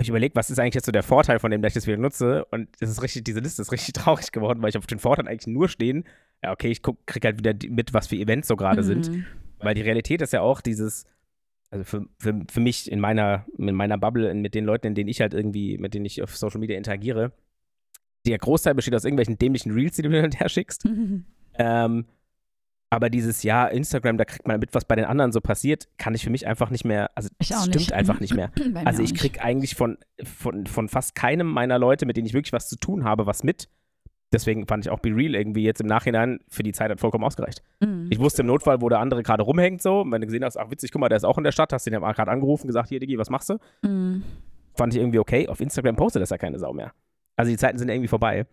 [SPEAKER 2] ich überlegt, was ist eigentlich jetzt so der Vorteil von dem, dass ich das wieder nutze? Und das ist richtig, diese Liste ist richtig traurig geworden, weil ich auf den Vorteil eigentlich nur stehen, ja, okay, ich guck, krieg halt wieder mit, was für Events so gerade sind.
[SPEAKER 1] Mhm.
[SPEAKER 2] Weil die Realität ist ja auch dieses, also für, für, für mich in meiner, in meiner Bubble, mit den Leuten, in denen ich halt irgendwie, mit denen ich auf Social Media interagiere, der Großteil besteht aus irgendwelchen dämlichen Reels, die du mir hin und her schickst.
[SPEAKER 1] Mhm.
[SPEAKER 2] Ähm, aber dieses Jahr Instagram, da kriegt man mit, was bei den anderen so passiert, kann ich für mich einfach nicht mehr, also das stimmt
[SPEAKER 1] nicht.
[SPEAKER 2] einfach nicht mehr. Also ich
[SPEAKER 1] nicht.
[SPEAKER 2] krieg eigentlich von, von, von fast keinem meiner Leute, mit denen ich wirklich was zu tun habe, was mit. Deswegen fand ich auch Be Real irgendwie jetzt im Nachhinein für die Zeit hat vollkommen ausgereicht.
[SPEAKER 1] Mhm.
[SPEAKER 2] Ich wusste im Notfall, wo der andere gerade rumhängt, so. Und wenn du gesehen hast, ach witzig, guck mal, der ist auch in der Stadt, hast den ja gerade angerufen, gesagt, hier, Diggi, was machst du?
[SPEAKER 1] Mhm.
[SPEAKER 2] Fand ich irgendwie okay. Auf Instagram postet das ja keine Sau mehr. Also die Zeiten sind irgendwie vorbei.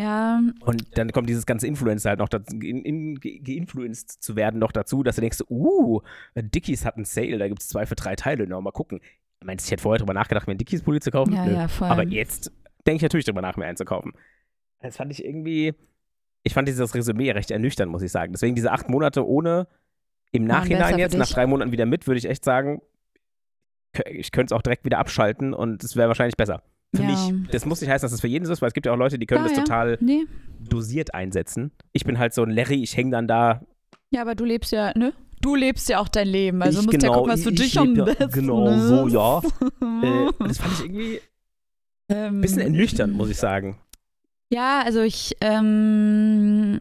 [SPEAKER 1] Ja,
[SPEAKER 2] Und dann kommt dieses ganze Influencer halt noch dazu, in, in, ge- geinfluenced zu werden noch dazu, dass du denkst, uh, Dickies hat einen Sale, da gibt es zwei für drei Teile, na, mal gucken. Meinst du, ich hätte vorher drüber nachgedacht, mir einen Dickies-Pulli zu kaufen?
[SPEAKER 1] ja,
[SPEAKER 2] Nö.
[SPEAKER 1] ja, voll.
[SPEAKER 2] Aber jetzt denke ich natürlich drüber nach, mir einen zu kaufen. Das fand ich irgendwie, ich fand dieses Resümee recht ernüchternd, muss ich sagen. Deswegen diese acht Monate ohne, im Nachhinein jetzt, nach drei Monaten wieder mit, würde ich echt sagen, ich könnte es auch direkt wieder abschalten und es wäre wahrscheinlich besser. Für
[SPEAKER 1] Ja.
[SPEAKER 2] mich. Das muss nicht heißen, dass es für jeden so ist, weil es gibt ja auch Leute, die können
[SPEAKER 1] Ja,
[SPEAKER 2] das
[SPEAKER 1] ja.
[SPEAKER 2] total
[SPEAKER 1] Nee.
[SPEAKER 2] dosiert einsetzen. Ich bin halt so ein Larry, ich hänge dann da.
[SPEAKER 1] Ja, aber du lebst ja, ne? Du lebst ja auch dein Leben. Also
[SPEAKER 2] Ich
[SPEAKER 1] musst ja
[SPEAKER 2] genau,
[SPEAKER 1] gucken, was für
[SPEAKER 2] ich
[SPEAKER 1] dich am
[SPEAKER 2] ja
[SPEAKER 1] besten
[SPEAKER 2] genau
[SPEAKER 1] ist.
[SPEAKER 2] so, ja. Äh, das fand ich irgendwie
[SPEAKER 1] Ähm,
[SPEAKER 2] ein bisschen ernüchternd, muss ich sagen.
[SPEAKER 1] Ja, also ich, ähm,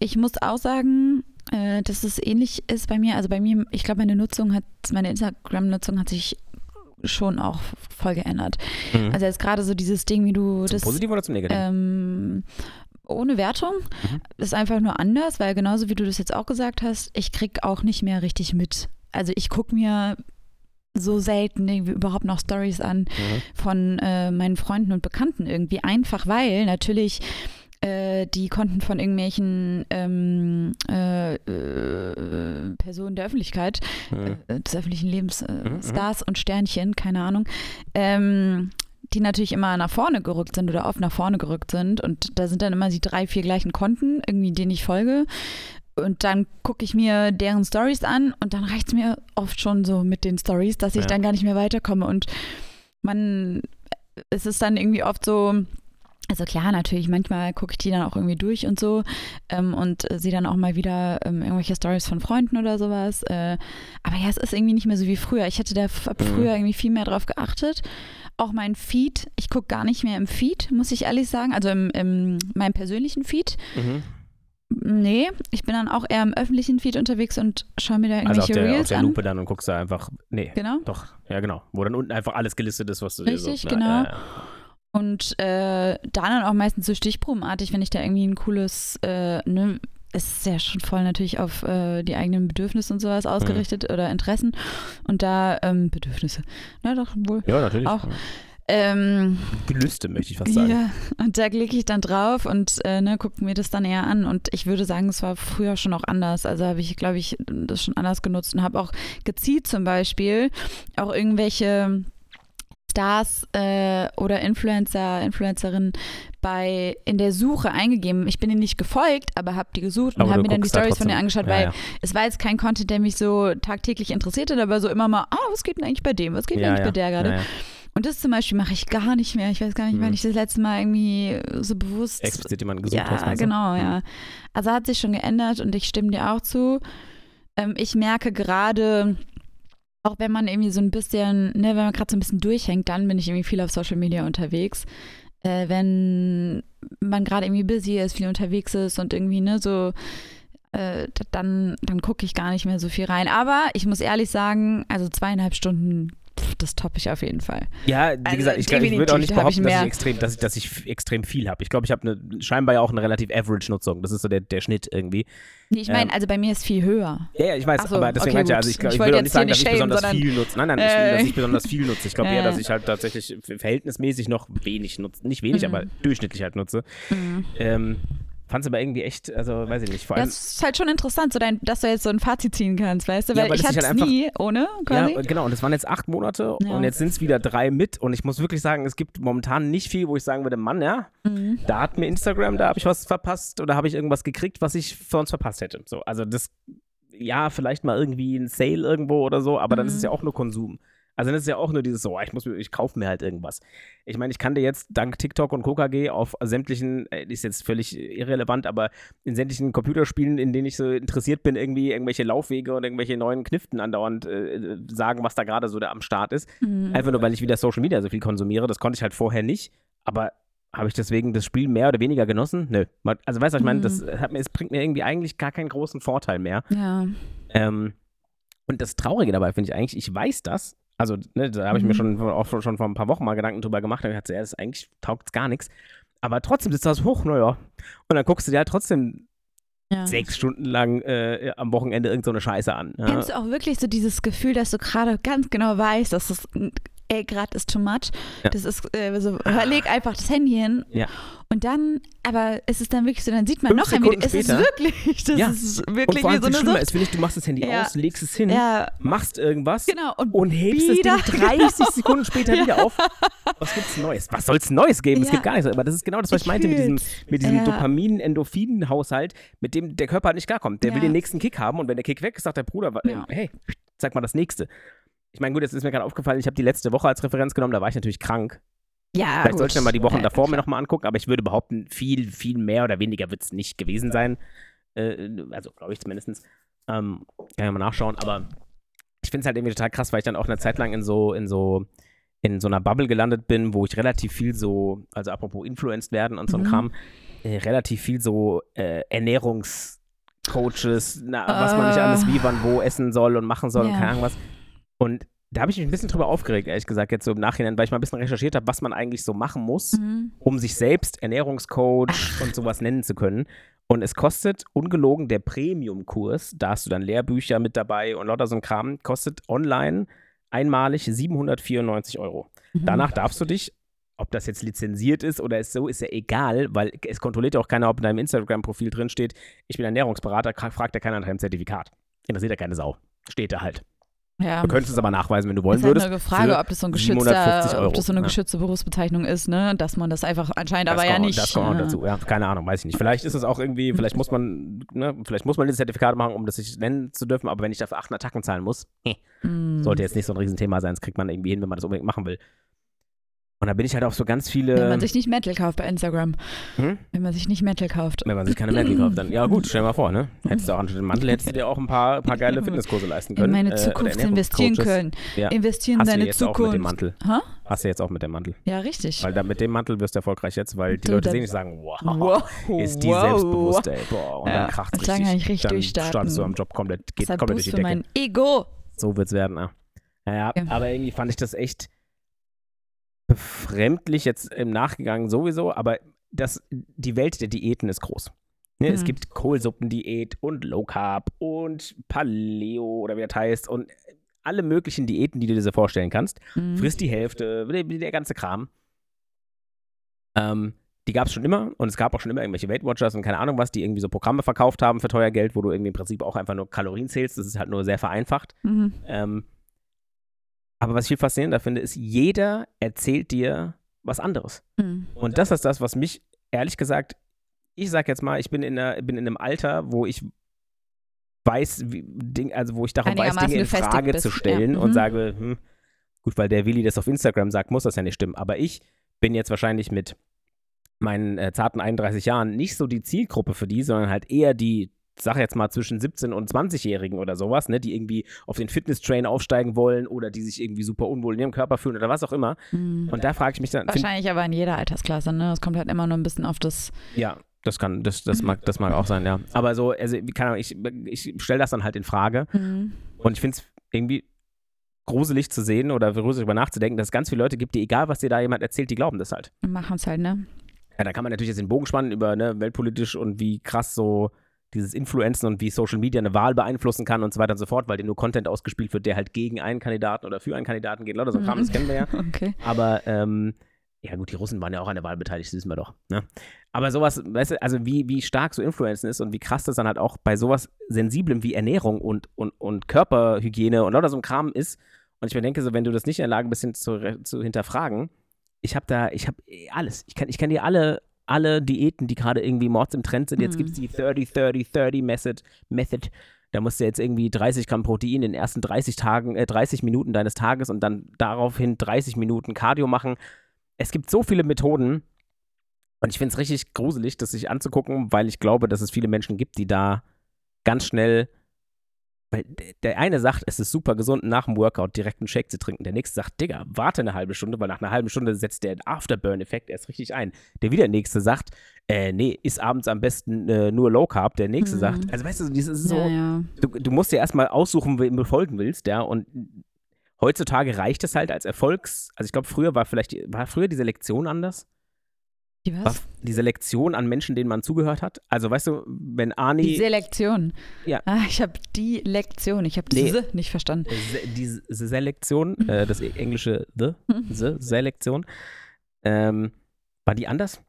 [SPEAKER 1] ich muss auch sagen, äh, dass es ähnlich ist bei mir. Also bei mir, ich glaube, meine Nutzung hat, meine Instagram-Nutzung hat sich schon auch voll geändert.
[SPEAKER 2] Mhm.
[SPEAKER 1] Also jetzt gerade so dieses Ding, wie du
[SPEAKER 2] zum
[SPEAKER 1] das
[SPEAKER 2] Positiv oder zum Negativ?
[SPEAKER 1] ähm, ohne Wertung
[SPEAKER 2] Mhm.
[SPEAKER 1] ist einfach nur anders, weil genauso wie du das jetzt auch gesagt hast, ich krieg auch nicht mehr richtig mit. Also ich gucke mir so selten irgendwie überhaupt noch Stories an
[SPEAKER 2] Mhm.
[SPEAKER 1] von äh, meinen Freunden und Bekannten irgendwie. Einfach weil natürlich äh, die Konten von irgendwelchen ähm, äh, äh, Personen der Öffentlichkeit, äh, des öffentlichen Lebens, äh,
[SPEAKER 2] Mhm, mhm.
[SPEAKER 1] Stars und Sternchen, keine Ahnung, ähm, die natürlich immer nach vorne gerückt sind oder oft nach vorne gerückt sind. Und da sind dann immer die drei, vier gleichen Konten, irgendwie denen ich folge. Und dann gucke ich mir deren Stories an und dann reicht es mir oft schon so mit den Stories, dass ich
[SPEAKER 2] Ja.
[SPEAKER 1] dann gar nicht mehr weiterkomme. Und man, es ist dann irgendwie oft so, also klar, natürlich, manchmal gucke ich die dann auch irgendwie durch und so ähm, und äh, sehe dann auch mal wieder ähm, irgendwelche Stories von Freunden oder sowas. Äh, aber ja, es ist irgendwie nicht mehr so wie früher. Ich hätte da
[SPEAKER 2] Mhm.
[SPEAKER 1] früher irgendwie viel mehr drauf geachtet. Auch mein Feed, ich gucke gar nicht mehr im Feed, muss ich ehrlich sagen, also im, im meinem persönlichen Feed.
[SPEAKER 2] Mhm.
[SPEAKER 1] Nee, ich bin dann auch eher im öffentlichen Feed unterwegs und schaue mir da
[SPEAKER 2] Also auf
[SPEAKER 1] irgendwelche
[SPEAKER 2] der, auf
[SPEAKER 1] Reels
[SPEAKER 2] der
[SPEAKER 1] an.
[SPEAKER 2] Lupe dann und guckst da einfach. Nee.
[SPEAKER 1] Genau.
[SPEAKER 2] Doch, ja genau. Wo dann unten einfach alles gelistet ist, was du dir
[SPEAKER 1] Richtig,
[SPEAKER 2] so,
[SPEAKER 1] genau.
[SPEAKER 2] Ja, ja.
[SPEAKER 1] Und äh, da dann auch meistens so stichprobenartig, wenn ich da irgendwie ein cooles, äh, ne, es ist ja schon voll natürlich auf äh, die eigenen Bedürfnisse und sowas ausgerichtet oder Interessen. Und da, ähm, Bedürfnisse, na doch, wohl.
[SPEAKER 2] ja, natürlich.
[SPEAKER 1] Auch. Ähm,
[SPEAKER 2] Gelüste, möchte ich fast sagen.
[SPEAKER 1] ja, und da klicke ich dann drauf und äh, ne, gucke mir das dann eher an. Und ich würde sagen, es war früher schon auch anders. Also habe ich, glaube ich, das schon anders genutzt und habe auch gezielt zum Beispiel auch irgendwelche Stars äh, oder Influencer, Influencerinnen bei in der Suche eingegeben. Ich bin ihnen nicht gefolgt, aber habe die gesucht und habe mir dann die
[SPEAKER 2] da
[SPEAKER 1] Stories von denen angeschaut,
[SPEAKER 2] Ja,
[SPEAKER 1] weil
[SPEAKER 2] ja.
[SPEAKER 1] es war jetzt kein Content, der mich so tagtäglich interessiert hat, aber so immer mal, ah, was geht denn eigentlich bei dem? Was geht denn
[SPEAKER 2] ja,
[SPEAKER 1] eigentlich
[SPEAKER 2] ja.
[SPEAKER 1] bei der gerade?
[SPEAKER 2] Ja, ja.
[SPEAKER 1] Und das zum Beispiel mache ich gar nicht mehr. Ich weiß gar nicht, wann
[SPEAKER 2] Mhm.
[SPEAKER 1] ich das letzte Mal irgendwie so bewusst.
[SPEAKER 2] Explizit jemanden gesucht
[SPEAKER 1] ja,
[SPEAKER 2] hast. du?
[SPEAKER 1] genau,
[SPEAKER 2] Mhm.
[SPEAKER 1] ja. Also hat sich schon geändert und ich stimme dir auch zu. Ähm, ich merke gerade, auch wenn man irgendwie so ein bisschen, ne, wenn man gerade so ein bisschen durchhängt, dann bin ich irgendwie viel auf Social Media unterwegs. Äh, wenn man gerade irgendwie busy ist, viel unterwegs ist und irgendwie, ne, so, äh, dann, dann gucke ich gar nicht mehr so viel rein. Aber ich muss ehrlich sagen, also zweieinhalb Stunden, pff, das toppe ich auf jeden Fall.
[SPEAKER 2] Ja, wie
[SPEAKER 1] Also
[SPEAKER 2] gesagt, ich, glaub, ich würde auch nicht behaupten, dass ich, extrem, dass, ich, dass ich extrem viel habe. Ich glaube, ich habe eine, scheinbar ja auch eine relativ Average-Nutzung. Das ist so der, der Schnitt irgendwie.
[SPEAKER 1] Nee, ich meine,
[SPEAKER 2] Ähm,
[SPEAKER 1] also bei mir ist viel höher.
[SPEAKER 2] Ja, ja, ich weiß,
[SPEAKER 1] so,
[SPEAKER 2] aber deswegen
[SPEAKER 1] okay,
[SPEAKER 2] ich, also ich, glaub,
[SPEAKER 1] Ich
[SPEAKER 2] ich würde auch nicht sagen, dass ich
[SPEAKER 1] nicht shamen, sondern-
[SPEAKER 2] viel nutze. Nein, nein,
[SPEAKER 1] Äh.
[SPEAKER 2] dass ich besonders viel nutze. Ich glaube eher,
[SPEAKER 1] Äh.
[SPEAKER 2] dass ich halt tatsächlich verhältnismäßig noch wenig nutze. Nicht wenig,
[SPEAKER 1] Mhm.
[SPEAKER 2] aber durchschnittlich halt nutze.
[SPEAKER 1] Mhm.
[SPEAKER 2] Ähm, Fand es aber irgendwie echt, also weiß ich nicht, vor allem.
[SPEAKER 1] Das ist halt schon interessant, so dein, dass du jetzt so ein Fazit ziehen kannst, weißt du?
[SPEAKER 2] Ja,
[SPEAKER 1] Weil
[SPEAKER 2] weil
[SPEAKER 1] ich hatte es
[SPEAKER 2] halt
[SPEAKER 1] nie ohne, quasi.
[SPEAKER 2] Ja, genau. Und es waren jetzt acht Monate
[SPEAKER 1] Ja.
[SPEAKER 2] und jetzt sind es wieder drei mit. Und ich muss wirklich sagen, es gibt momentan nicht viel, wo ich sagen würde, Mann, ja,
[SPEAKER 1] Mhm.
[SPEAKER 2] da hat mir Instagram, da habe ich was verpasst oder habe ich irgendwas gekriegt, was ich sonst verpasst hätte. So, also das, ja, vielleicht mal irgendwie ein Sale irgendwo oder so, aber dann ist es
[SPEAKER 1] Mhm.
[SPEAKER 2] ja auch nur Konsum. Also das ist ja auch nur dieses so, ah, ich muss mir, ich kaufe mir halt irgendwas. Ich meine, ich kann dir jetzt dank TikTok und KKG auf sämtlichen, äh, ist jetzt völlig irrelevant, aber in sämtlichen Computerspielen, in denen ich so interessiert bin, irgendwie irgendwelche Laufwege und irgendwelche neuen Kniften andauernd äh, sagen, was da gerade so da am Start ist.
[SPEAKER 1] Mhm.
[SPEAKER 2] Einfach nur, weil ich wieder Social Media so viel konsumiere. Das konnte ich halt vorher nicht. Aber habe ich deswegen das Spiel mehr oder weniger genossen? Nö. Also weißt du, ich meine, das, hat mir, es bringt mir irgendwie eigentlich gar keinen großen Vorteil mehr.
[SPEAKER 1] Ja.
[SPEAKER 2] Ähm, und das Traurige dabei finde ich eigentlich, ich weiß das. Also, ne, da habe ich mir
[SPEAKER 1] Mhm.
[SPEAKER 2] schon auch schon vor ein paar Wochen mal Gedanken drüber gemacht und ich dachte, ja, das eigentlich taugt gar nichts. Aber trotzdem sitzt das hoch, naja. Und dann guckst du dir halt trotzdem
[SPEAKER 1] ja.
[SPEAKER 2] sechs Stunden lang äh, am Wochenende irgend so eine Scheiße an. Ja.
[SPEAKER 1] Kennst du auch wirklich so dieses Gefühl, dass du gerade ganz genau weißt, dass das, ey, gerade ist too much.
[SPEAKER 2] Ja.
[SPEAKER 1] Das ist äh, so, leg einfach das Handy hin.
[SPEAKER 2] Ja.
[SPEAKER 1] Und dann, aber es ist dann wirklich so, dann sieht man
[SPEAKER 2] Fünf
[SPEAKER 1] noch ein Video. Es ist wirklich, das
[SPEAKER 2] Ja.
[SPEAKER 1] ist
[SPEAKER 2] Und
[SPEAKER 1] wirklich
[SPEAKER 2] allem
[SPEAKER 1] wie so eine
[SPEAKER 2] schlimmer ist, finde ich, du machst das Handy
[SPEAKER 1] Ja.
[SPEAKER 2] aus, legst es hin, machst irgendwas
[SPEAKER 1] genau. Und,
[SPEAKER 2] und hebst
[SPEAKER 1] wieder.
[SPEAKER 2] es Ding 30 Sekunden später wieder auf. Was gibt's Neues? Was soll's Neues geben? Es gibt gar nichts. Aber das ist genau das, was ich,
[SPEAKER 1] Ich
[SPEAKER 2] meinte mit diesem, mit diesem. Dopamin-Endorphin-Haushalt, mit dem der Körper halt nicht klarkommt. Der will den nächsten Kick haben und wenn der Kick weg ist, sagt der Bruder, hey, zeig mal das nächste. Ich meine, gut, jetzt ist mir gerade aufgefallen, ich habe die letzte Woche als Referenz genommen, da war ich natürlich krank.
[SPEAKER 1] ja,
[SPEAKER 2] Vielleicht
[SPEAKER 1] gut.
[SPEAKER 2] sollte ich mir mal die Wochen
[SPEAKER 1] Ja,
[SPEAKER 2] davor mir nochmal angucken, aber ich würde behaupten, viel, viel mehr oder weniger wird es nicht gewesen sein. Äh, also, glaube ich zumindest. Ähm, kann ja mal nachschauen, aber ich finde es halt irgendwie total krass, weil ich dann auch eine Zeit lang in so, in so, in so einer Bubble gelandet bin, wo ich relativ viel so, also apropos influenced werden und so ein
[SPEAKER 1] Mhm.
[SPEAKER 2] Kram, äh, relativ viel so äh, Ernährungscoaches, na, was man nicht
[SPEAKER 1] Ah.
[SPEAKER 2] alles wie, wann, wo essen soll und machen soll und
[SPEAKER 1] Ja.
[SPEAKER 2] keine Ahnung was. Und da habe ich mich ein bisschen drüber aufgeregt, ehrlich gesagt, jetzt so im Nachhinein, weil ich mal ein bisschen recherchiert habe, was man eigentlich so machen muss,
[SPEAKER 1] Mhm.
[SPEAKER 2] um sich selbst Ernährungscoach und sowas nennen zu können. Und es kostet ungelogen der Premium-Kurs, da hast du dann Lehrbücher mit dabei und lauter so ein Kram, kostet online einmalig 794 Euro.
[SPEAKER 1] Mhm.
[SPEAKER 2] Danach darfst du dich, ob das jetzt lizenziert ist oder ist so, ist ja egal, weil es kontrolliert ja auch keiner, ob in deinem Instagram-Profil drin steht, ich bin Ernährungsberater, fragt ja keiner nach deinem Zertifikat. Interessiert ja keine Sau. Steht da halt.
[SPEAKER 1] Ja.
[SPEAKER 2] Du könntest es aber nachweisen, wenn du wollen
[SPEAKER 1] ist halt
[SPEAKER 2] würdest.
[SPEAKER 1] nur eine Frage, ob das so ein
[SPEAKER 2] 750
[SPEAKER 1] geschützter, ob das so eine
[SPEAKER 2] Ja.
[SPEAKER 1] geschützte Berufsbezeichnung ist, ne? Dass man das einfach anscheinend
[SPEAKER 2] Das
[SPEAKER 1] aber ja nicht.
[SPEAKER 2] Das kommt auch
[SPEAKER 1] äh,
[SPEAKER 2] dazu, ja. Keine Ahnung, weiß ich nicht. Vielleicht ist es auch irgendwie, vielleicht muss man, ne, vielleicht muss man das Zertifikat machen, um das sich nennen zu dürfen, aber wenn ich dafür 8 Attacken zahlen muss, eh,
[SPEAKER 1] mm.
[SPEAKER 2] sollte jetzt nicht so ein Riesenthema sein, das kriegt man irgendwie hin, wenn man das unbedingt machen will. Und da bin ich halt auf so ganz viele.
[SPEAKER 1] Wenn man sich nicht Metal kauft bei Instagram.
[SPEAKER 2] Hm?
[SPEAKER 1] Wenn man sich nicht Metal kauft.
[SPEAKER 2] Wenn man sich keine Märkte kauft, dann. Ja, gut, stell dir mal vor, ne? Hättest du auch anstatt dem Mantel, hättest du dir auch ein paar, paar geile Fitnesskurse leisten können.
[SPEAKER 1] In meine
[SPEAKER 2] äh,
[SPEAKER 1] Zukunft investieren
[SPEAKER 2] Ernährungscoaches.
[SPEAKER 1] können.
[SPEAKER 2] Ja.
[SPEAKER 1] Investieren
[SPEAKER 2] Hast
[SPEAKER 1] in
[SPEAKER 2] du
[SPEAKER 1] deine
[SPEAKER 2] jetzt auch mit dem
[SPEAKER 1] Zukunft.
[SPEAKER 2] Mantel.
[SPEAKER 1] Ha?
[SPEAKER 2] Hast du jetzt auch mit dem Mantel.
[SPEAKER 1] Ja, richtig.
[SPEAKER 2] Weil da mit dem Mantel wirst du erfolgreich jetzt, weil die
[SPEAKER 1] Du,
[SPEAKER 2] Leute
[SPEAKER 1] dann-
[SPEAKER 2] sehen dich und sagen, wow,
[SPEAKER 1] Wow,
[SPEAKER 2] ist die
[SPEAKER 1] wow.
[SPEAKER 2] selbstbewusst, ey. Boah, und
[SPEAKER 1] Ja,
[SPEAKER 2] dann
[SPEAKER 1] dann kann ich richtig
[SPEAKER 2] dann
[SPEAKER 1] durchstarten.
[SPEAKER 2] startest du am Job komplett, geht
[SPEAKER 1] Deshalb
[SPEAKER 2] komplett durch die Decke.
[SPEAKER 1] mein Ego.
[SPEAKER 2] So wird's werden, ja. Naja,
[SPEAKER 1] Ja.
[SPEAKER 2] aber irgendwie fand ich das echt befremdlich jetzt im Nachgegangen sowieso, aber das, die Welt der Diäten ist groß. Ne, Es
[SPEAKER 1] Mhm.
[SPEAKER 2] gibt Kohlsuppendiät und Low Carb und Paleo oder wie das heißt und alle möglichen Diäten, die du dir so vorstellen kannst.
[SPEAKER 1] Mhm.
[SPEAKER 2] Frisst die Hälfte, der, der ganze Kram. Ähm, die gab es schon immer und es gab auch schon immer irgendwelche Weight Watchers und keine Ahnung was, die irgendwie so Programme verkauft haben für teuer Geld, wo du irgendwie im Prinzip auch einfach nur Kalorien zählst. Das ist halt nur sehr vereinfacht.
[SPEAKER 1] Mhm.
[SPEAKER 2] Ähm, aber was ich viel faszinierender finde, ist, jeder erzählt dir was anderes.
[SPEAKER 1] Mhm.
[SPEAKER 2] Und das ist das, was mich, ehrlich gesagt, ich sag jetzt mal, ich bin in, einer, bin in einem Alter, wo ich weiß, wie, Ding, also wo ich darum weiß, Dinge in Frage
[SPEAKER 1] bist,
[SPEAKER 2] zu stellen
[SPEAKER 1] ja.
[SPEAKER 2] und
[SPEAKER 1] Mhm.
[SPEAKER 2] sage, hm, gut, weil der Willi das auf Instagram sagt, muss das ja nicht stimmen. Aber ich bin jetzt wahrscheinlich mit meinen äh, zarten 31 Jahren nicht so die Zielgruppe für die, sondern halt eher die, sag jetzt mal, zwischen 17 und 20-Jährigen oder sowas, ne, die irgendwie auf den Fitness-Train aufsteigen wollen oder die sich irgendwie super unwohl in ihrem Körper fühlen oder was auch immer.
[SPEAKER 1] Mhm.
[SPEAKER 2] Und da frage ich mich dann,
[SPEAKER 1] Wahrscheinlich aber in jeder Altersklasse, ne? Es kommt halt immer nur ein bisschen auf das.
[SPEAKER 2] ja, das kann, das, das mag, das mag auch sein, ja. Aber so, also, keine Ahnung, ich, ich stelle das dann halt in Frage
[SPEAKER 1] Mhm.
[SPEAKER 2] und ich finde es irgendwie gruselig zu sehen oder gruselig darüber nachzudenken, dass es ganz viele Leute gibt, die egal, was dir da jemand erzählt, die glauben das halt.
[SPEAKER 1] Machen es halt, ne?
[SPEAKER 2] Ja, da kann man natürlich jetzt den Bogen spannen über ne, weltpolitisch und wie krass so dieses Influenzen und wie Social Media eine Wahl beeinflussen kann und so weiter und so fort, weil dir nur Content ausgespielt wird, der halt gegen einen Kandidaten oder für einen Kandidaten geht. Lauter so ein Kram,
[SPEAKER 1] Mhm.
[SPEAKER 2] das kennen wir ja.
[SPEAKER 1] Okay.
[SPEAKER 2] Aber ähm, ja gut, die Russen waren ja auch an der Wahl beteiligt, das wissen wir doch. Ne? Aber sowas, weißt du, also wie, wie stark so Influenzen ist und wie krass das dann halt auch bei sowas Sensiblem wie Ernährung und, und, und Körperhygiene und lauter so ein Kram ist. Und ich mir denke, so, wenn du das nicht in der Lage bist, zu, zu hinterfragen, ich habe da, ich habe alles. Ich kann, ich kann dir alle, alle Diäten, die gerade irgendwie Mords im Trend sind. Jetzt
[SPEAKER 1] Mhm.
[SPEAKER 2] gibt es die 30-30-30 Method, Method. Da musst du jetzt irgendwie 30 Gramm Protein in den ersten 30 Tagen, äh, 30 Minuten deines Tages und dann daraufhin 30 Minuten Cardio machen. Es gibt so viele Methoden und ich finde es richtig gruselig, das sich anzugucken, weil ich glaube, dass es viele Menschen gibt, die da ganz schnell weil der eine sagt, es ist super gesund, nach dem Workout direkt einen Shake zu trinken. Der nächste sagt, Digga, warte eine halbe Stunde, weil nach einer halben Stunde setzt der Afterburn-Effekt erst richtig ein. Der wieder nächste sagt, äh, nee, ist abends am besten äh, nur Low Carb. Der nächste
[SPEAKER 1] Mhm.
[SPEAKER 2] sagt, also weißt du, dieses ist so,
[SPEAKER 1] Ja, ja.
[SPEAKER 2] du, du musst dir erstmal aussuchen, wem du folgen willst, ja, und heutzutage reicht es halt als Erfolgs, also ich glaube, früher war vielleicht, war früher die Selektion anders?
[SPEAKER 1] Die
[SPEAKER 2] War
[SPEAKER 1] was?
[SPEAKER 2] die Selektion an Menschen, denen man zugehört hat? Also weißt du, wenn Arnie...
[SPEAKER 1] Die Selektion.
[SPEAKER 2] Ja.
[SPEAKER 1] Ah, ich habe die Lektion. Ich habe
[SPEAKER 2] Nee.
[SPEAKER 1] diese nicht verstanden.
[SPEAKER 2] Se die Se- Selektion, äh, das englische The,
[SPEAKER 1] Mhm.
[SPEAKER 2] The Selektion, ähm, war die anders?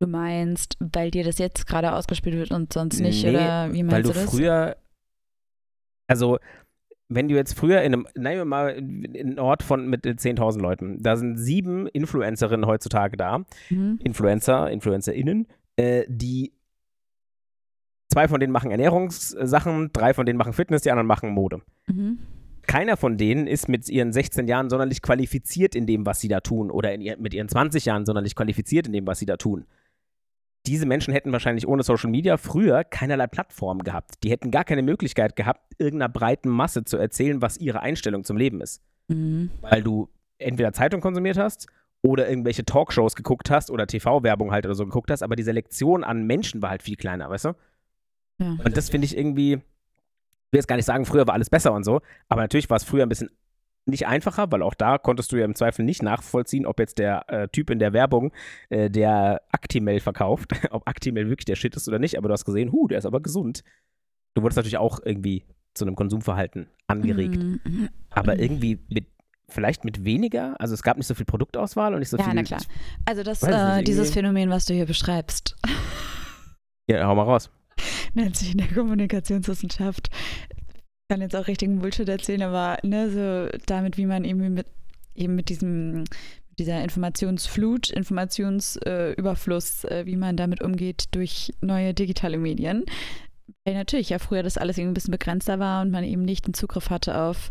[SPEAKER 1] Du meinst, weil dir das jetzt gerade ausgespielt wird und sonst nicht?
[SPEAKER 2] Nee,
[SPEAKER 1] oder wie meinst
[SPEAKER 2] Weil du
[SPEAKER 1] du das?
[SPEAKER 2] früher, also wenn du jetzt früher in einem, nehmen wir mal einen Ort von mit 10.000 Leuten, da sind sieben Influencerinnen heutzutage da,
[SPEAKER 1] Mhm.
[SPEAKER 2] Influencer, InfluencerInnen, äh, die zwei von denen machen Ernährungssachen, drei von denen machen Fitness, die anderen machen Mode.
[SPEAKER 1] Mhm.
[SPEAKER 2] keiner von denen ist mit ihren 16 Jahren sonderlich qualifiziert in dem, was sie da tun. Oder ihr, mit ihren 20 Jahren sonderlich qualifiziert in dem, was sie da tun. Diese Menschen hätten wahrscheinlich ohne Social Media früher keinerlei Plattform gehabt. Die hätten gar keine Möglichkeit gehabt, irgendeiner breiten Masse zu erzählen, was ihre Einstellung zum Leben ist.
[SPEAKER 1] Mhm.
[SPEAKER 2] Weil du entweder Zeitung konsumiert hast oder irgendwelche Talkshows geguckt hast oder TV-Werbung halt oder so geguckt hast, aber die Selektion an Menschen war halt viel kleiner, weißt du?
[SPEAKER 1] Ja.
[SPEAKER 2] Und das finde ich irgendwie, ich will jetzt gar nicht sagen, früher war alles besser und so, aber natürlich war es früher ein bisschen nicht einfacher, weil auch da konntest du ja im Zweifel nicht nachvollziehen, ob jetzt der äh, Typ in der Werbung, äh, der Actimel verkauft, ob Actimel wirklich der Shit ist oder nicht, aber du hast gesehen, hu, der ist aber gesund. Du wurdest natürlich auch irgendwie zu einem Konsumverhalten angeregt.
[SPEAKER 1] Mhm.
[SPEAKER 2] Aber irgendwie mit, vielleicht mit weniger, also es gab nicht so viel Produktauswahl und nicht so
[SPEAKER 1] Ja,
[SPEAKER 2] viel.
[SPEAKER 1] na klar. Also das, äh, dieses Phänomen, was du hier beschreibst,
[SPEAKER 2] Ja, hau mal raus.
[SPEAKER 1] nennt sich in der Kommunikationswissenschaft. Ich kann jetzt auch richtigen Bullshit erzählen, aber ne, so damit, wie man eben mit eben mit diesem dieser Informationsflut, Informationsüberfluss, äh, äh, wie man damit umgeht durch neue digitale Medien. Weil natürlich ja früher das alles ein bisschen begrenzter war und man eben nicht den Zugriff hatte auf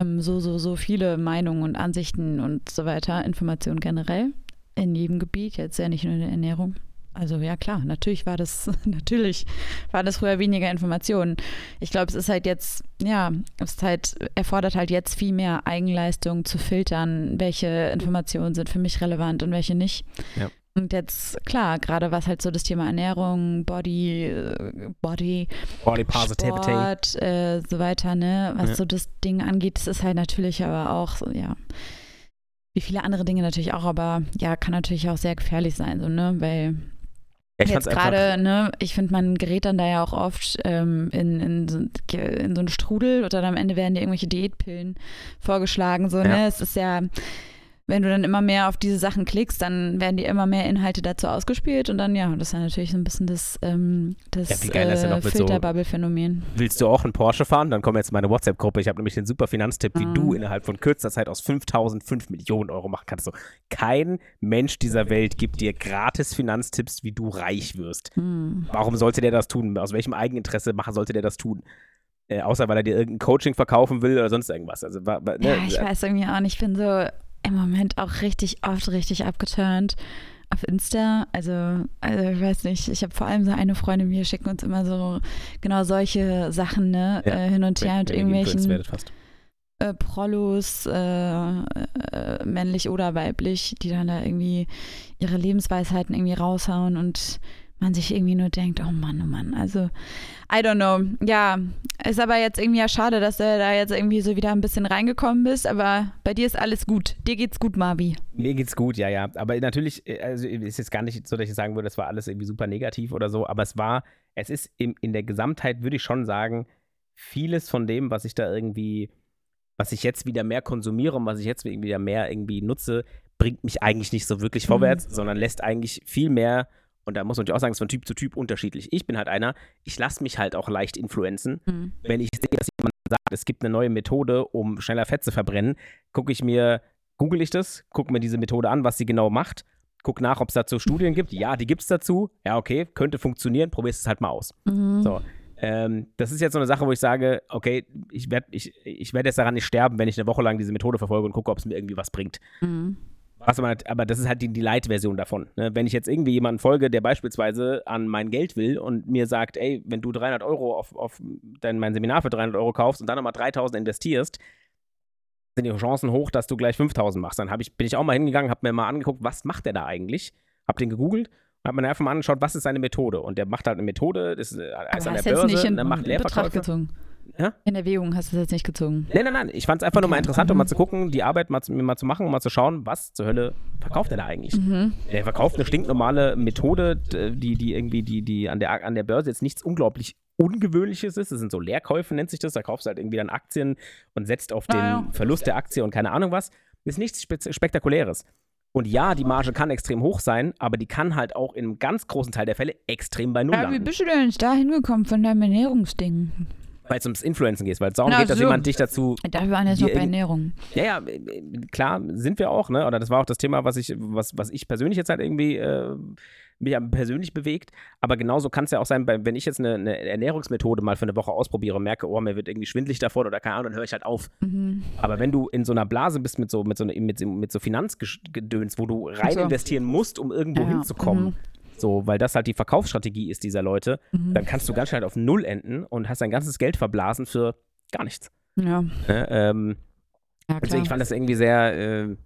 [SPEAKER 1] ähm, so, so, so viele Meinungen und Ansichten und so weiter, Informationen generell in jedem Gebiet, jetzt ja nicht nur in der Ernährung. Also ja klar, natürlich war das, natürlich war das früher weniger Informationen. Ich glaube, es ist halt jetzt, ja, es ist halt, erfordert halt jetzt viel mehr Eigenleistung zu filtern, welche Informationen sind für mich relevant und welche nicht.
[SPEAKER 2] Ja.
[SPEAKER 1] Und jetzt, klar, gerade was halt so das Thema Ernährung, Body, äh, Body,
[SPEAKER 2] Body Positivity.
[SPEAKER 1] Sport, äh, so weiter, ne, was
[SPEAKER 2] Ja.
[SPEAKER 1] so das Ding angeht, das ist halt natürlich aber auch, so, ja, wie viele andere Dinge natürlich auch, aber ja, kann natürlich auch sehr gefährlich sein, so, ne, weil
[SPEAKER 2] Ja,
[SPEAKER 1] Jetzt gerade, ne, ich finde, man gerät dann da ja auch oft ähm, in, in, so, in so einen Strudel oder dann am Ende werden dir irgendwelche Diätpillen vorgeschlagen. So,
[SPEAKER 2] Ja.
[SPEAKER 1] ne? Es ist ja, wenn du dann immer mehr auf diese Sachen klickst, dann werden dir immer mehr Inhalte dazu ausgespielt und dann, ja, das ist ja natürlich so ein bisschen das, ähm, das
[SPEAKER 2] Ja, wie geil ist denn
[SPEAKER 1] äh,
[SPEAKER 2] noch mit so-
[SPEAKER 1] Filterbubble-Phänomen.
[SPEAKER 2] Willst du auch einen Porsche fahren? Dann komm jetzt in meine WhatsApp-Gruppe. Ich habe nämlich den super Finanztipp, wie
[SPEAKER 1] Mhm.
[SPEAKER 2] du innerhalb von kürzester Zeit aus 5000 5 Millionen Euro machen kannst. So, kein Mensch dieser Welt gibt dir gratis Finanztipps, wie du reich wirst.
[SPEAKER 1] Hm.
[SPEAKER 2] Warum sollte der das tun? Aus welchem Eigeninteresse machen sollte der das tun? Äh, außer weil er dir irgendein Coaching verkaufen will oder sonst irgendwas. Also, ne,
[SPEAKER 1] Ja, ich weiß irgendwie auch nicht. Ich bin so im Moment auch richtig oft richtig abgeturnt auf Insta. Also, also ich weiß nicht, ich habe vor allem so eine Freundin, wir schicken uns immer so genau solche Sachen ne,
[SPEAKER 2] Ja,
[SPEAKER 1] äh, hin und her mit irgendwelchen äh, Prollos, äh, äh, männlich oder weiblich, die dann da irgendwie ihre Lebensweisheiten irgendwie raushauen und man sich irgendwie nur denkt, oh Mann, oh Mann, also I don't know. Ja, ist aber jetzt irgendwie ja schade, dass du da jetzt irgendwie so wieder ein bisschen reingekommen bist, aber bei dir ist alles gut. Dir geht's gut, Marvi.
[SPEAKER 2] Mir geht's gut, ja, ja. Aber natürlich, äh, also ist jetzt gar nicht so, dass ich sagen würde, das war alles irgendwie super negativ oder so, aber es war, es ist in, in der Gesamtheit, würde ich schon sagen, vieles von dem, was ich da irgendwie, was ich jetzt wieder mehr konsumiere und was ich jetzt wieder mehr irgendwie nutze, bringt mich eigentlich nicht so wirklich
[SPEAKER 1] Mhm.
[SPEAKER 2] vorwärts, sondern lässt eigentlich viel mehr, und da muss man natürlich auch sagen, es ist von Typ zu Typ unterschiedlich. Ich bin halt einer, ich lasse mich halt auch leicht influenzen
[SPEAKER 1] Hm.
[SPEAKER 2] wenn ich sehe, dass jemand sagt, es gibt eine neue Methode, um schneller Fett zu verbrennen, gucke ich mir, google ich das, gucke mir diese Methode an, was sie genau macht, gucke nach, ob es dazu Studien gibt. Ja, die gibt es dazu. Ja, okay, könnte funktionieren, probierst es halt mal aus.
[SPEAKER 1] Mhm.
[SPEAKER 2] So. Ähm, das ist jetzt so eine Sache, wo ich sage, okay, ich werde ich, ich werd jetzt daran nicht sterben, wenn ich eine Woche lang diese Methode verfolge und gucke, ob es mir irgendwie was bringt.
[SPEAKER 1] Mhm.
[SPEAKER 2] Was aber, das ist halt die, die Light-Version davon. Ne? Wenn ich jetzt irgendwie jemanden folge, der beispielsweise an mein Geld will und mir sagt, ey, wenn du 300 Euro auf, auf dein, mein Seminar für 300 Euro kaufst und dann nochmal 3000 investierst, sind die Chancen hoch, dass du gleich 5000 machst. Dann ich, bin ich auch mal hingegangen, habe mir mal angeguckt, was macht der da eigentlich? Hab den gegoogelt und hab mir einfach mal angeschaut, was ist seine Methode. Und der macht halt eine Methode, das ist, äh, ist an der Börse,
[SPEAKER 1] nicht in
[SPEAKER 2] der macht
[SPEAKER 1] Betracht
[SPEAKER 2] Leerverkäufe. Ja?
[SPEAKER 1] In Erwägung hast du es jetzt nicht gezogen.
[SPEAKER 2] Nein, nein, nein. Ich fand es einfach nur mal
[SPEAKER 1] Okay.
[SPEAKER 2] interessant, um
[SPEAKER 1] Mhm.
[SPEAKER 2] mal zu gucken, die Arbeit mal zu, mal zu machen, um mal zu schauen, was zur Hölle verkauft er da eigentlich.
[SPEAKER 1] Mhm.
[SPEAKER 2] Der verkauft eine stinknormale Methode, die, die irgendwie, die, die an der, an der Börse jetzt nichts unglaublich Ungewöhnliches ist. Das sind so Leerkäufe, nennt sich das. Da kaufst du halt irgendwie dann Aktien und setzt auf den
[SPEAKER 1] ja.
[SPEAKER 2] Verlust der Aktie und keine Ahnung was. Ist nichts Spektakuläres. Und ja, die Marge kann extrem hoch sein, aber die kann halt auch in einem ganz großen Teil der Fälle extrem bei Null
[SPEAKER 1] Ja, wie bist du denn da hingekommen von deinem Ernährungsding?
[SPEAKER 2] Weil es ums Influencen geht, weil es darum
[SPEAKER 1] Ach
[SPEAKER 2] geht, dass
[SPEAKER 1] so.
[SPEAKER 2] jemand dich dazu
[SPEAKER 1] Da waren jetzt noch bei Ernährung.
[SPEAKER 2] Ja, ja, äh, klar, sind wir auch, ne? Oder das war auch das Thema, was ich, was, was ich persönlich jetzt halt irgendwie äh, mich persönlich bewegt. Aber genauso kann es ja auch sein, wenn ich jetzt eine, eine Ernährungsmethode mal für eine Woche ausprobiere und merke, oh, mir wird irgendwie schwindelig davon oder keine Ahnung, dann höre ich halt auf.
[SPEAKER 1] Mhm.
[SPEAKER 2] Aber wenn du in so einer Blase bist mit so, mit so, mit, so- mit so Finanzgedöns, wo du rein
[SPEAKER 1] so.
[SPEAKER 2] investieren musst, um irgendwo
[SPEAKER 1] Ja,
[SPEAKER 2] hinzukommen,
[SPEAKER 1] mhm.
[SPEAKER 2] So, weil das halt die Verkaufsstrategie ist dieser Leute,
[SPEAKER 1] Mhm.
[SPEAKER 2] dann kannst du ganz schnell auf Null enden und hast dein ganzes Geld verblasen für gar nichts.
[SPEAKER 1] Ja,
[SPEAKER 2] Ne? Ähm,
[SPEAKER 1] ja
[SPEAKER 2] Deswegen,
[SPEAKER 1] klar.
[SPEAKER 2] ich fand das irgendwie sehr, ähm,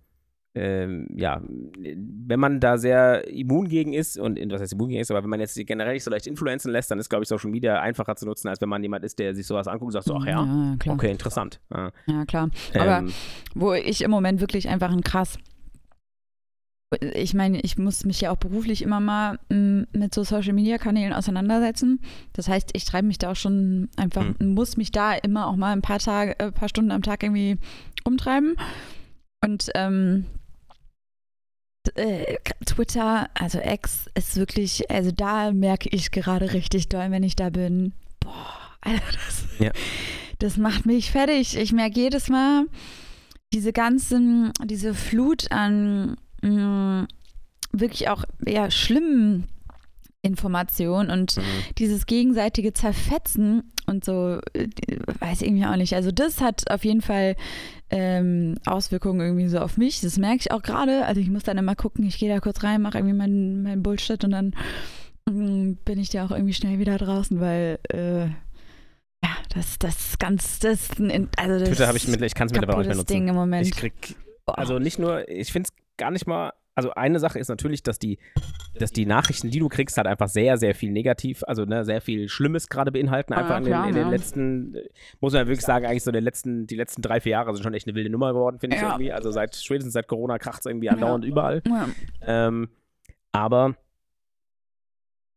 [SPEAKER 2] ähm, ja, wenn man da sehr immun gegen ist, und was heißt immun gegen ist, aber wenn man jetzt generell nicht so leicht influenzen lässt, dann ist, glaube ich, Social Media einfacher zu nutzen, als wenn man jemand ist, der sich sowas anguckt und sagt, so, ach ja,
[SPEAKER 1] ja klar.
[SPEAKER 2] okay, interessant. Ja,
[SPEAKER 1] Ja, klar. Aber
[SPEAKER 2] ähm,
[SPEAKER 1] wo ich im Moment wirklich einfach ein krass ich meine, ich muss mich ja auch beruflich immer mal m, mit so Social-Media-Kanälen auseinandersetzen. Das heißt, ich treibe mich da auch schon einfach,
[SPEAKER 2] Hm.
[SPEAKER 1] muss mich da immer auch mal ein paar Tage, äh, paar Stunden am Tag irgendwie umtreiben. Und ähm, äh, Twitter, also X, ist wirklich, also da merke ich gerade richtig doll, wenn ich da bin. Boah, Alter, das,
[SPEAKER 2] Ja.
[SPEAKER 1] das macht mich fertig. Ich merke jedes Mal diese ganzen, diese Flut an mh, wirklich auch eher schlimmen Informationen und
[SPEAKER 2] Mhm.
[SPEAKER 1] dieses gegenseitige Zerfetzen und so, äh, weiß ich irgendwie auch nicht. Also das hat auf jeden Fall ähm, Auswirkungen irgendwie so auf mich. Das merke ich auch gerade. Also ich muss dann immer gucken, ich gehe da kurz rein, mache irgendwie meinen mein Bullshit und dann mm, bin ich da auch irgendwie schnell wieder draußen, weil äh, ja, das, das ganz, das, also das
[SPEAKER 2] Twitter habe ich mit, ich kann es mittlerweile auch nicht mehr nutzen.
[SPEAKER 1] Ding im Moment.
[SPEAKER 2] Ich krieg, also nicht nur, ich finde es gar nicht mal, also eine Sache ist natürlich, dass die, dass die Nachrichten, die du kriegst, halt einfach sehr, sehr viel negativ, also ne, sehr viel Schlimmes gerade beinhalten.
[SPEAKER 1] Ah,
[SPEAKER 2] Einfach in,
[SPEAKER 1] klar,
[SPEAKER 2] den, in den
[SPEAKER 1] ja.
[SPEAKER 2] letzten, muss man ja wirklich sagen, eigentlich so den letzten, die letzten drei, vier Jahre sind schon echt eine wilde Nummer geworden, finde ich
[SPEAKER 1] Ja.
[SPEAKER 2] irgendwie. Also seit, spätestens seit Corona kracht es irgendwie
[SPEAKER 1] Ja.
[SPEAKER 2] andauernd überall.
[SPEAKER 1] ja.
[SPEAKER 2] Ähm, aber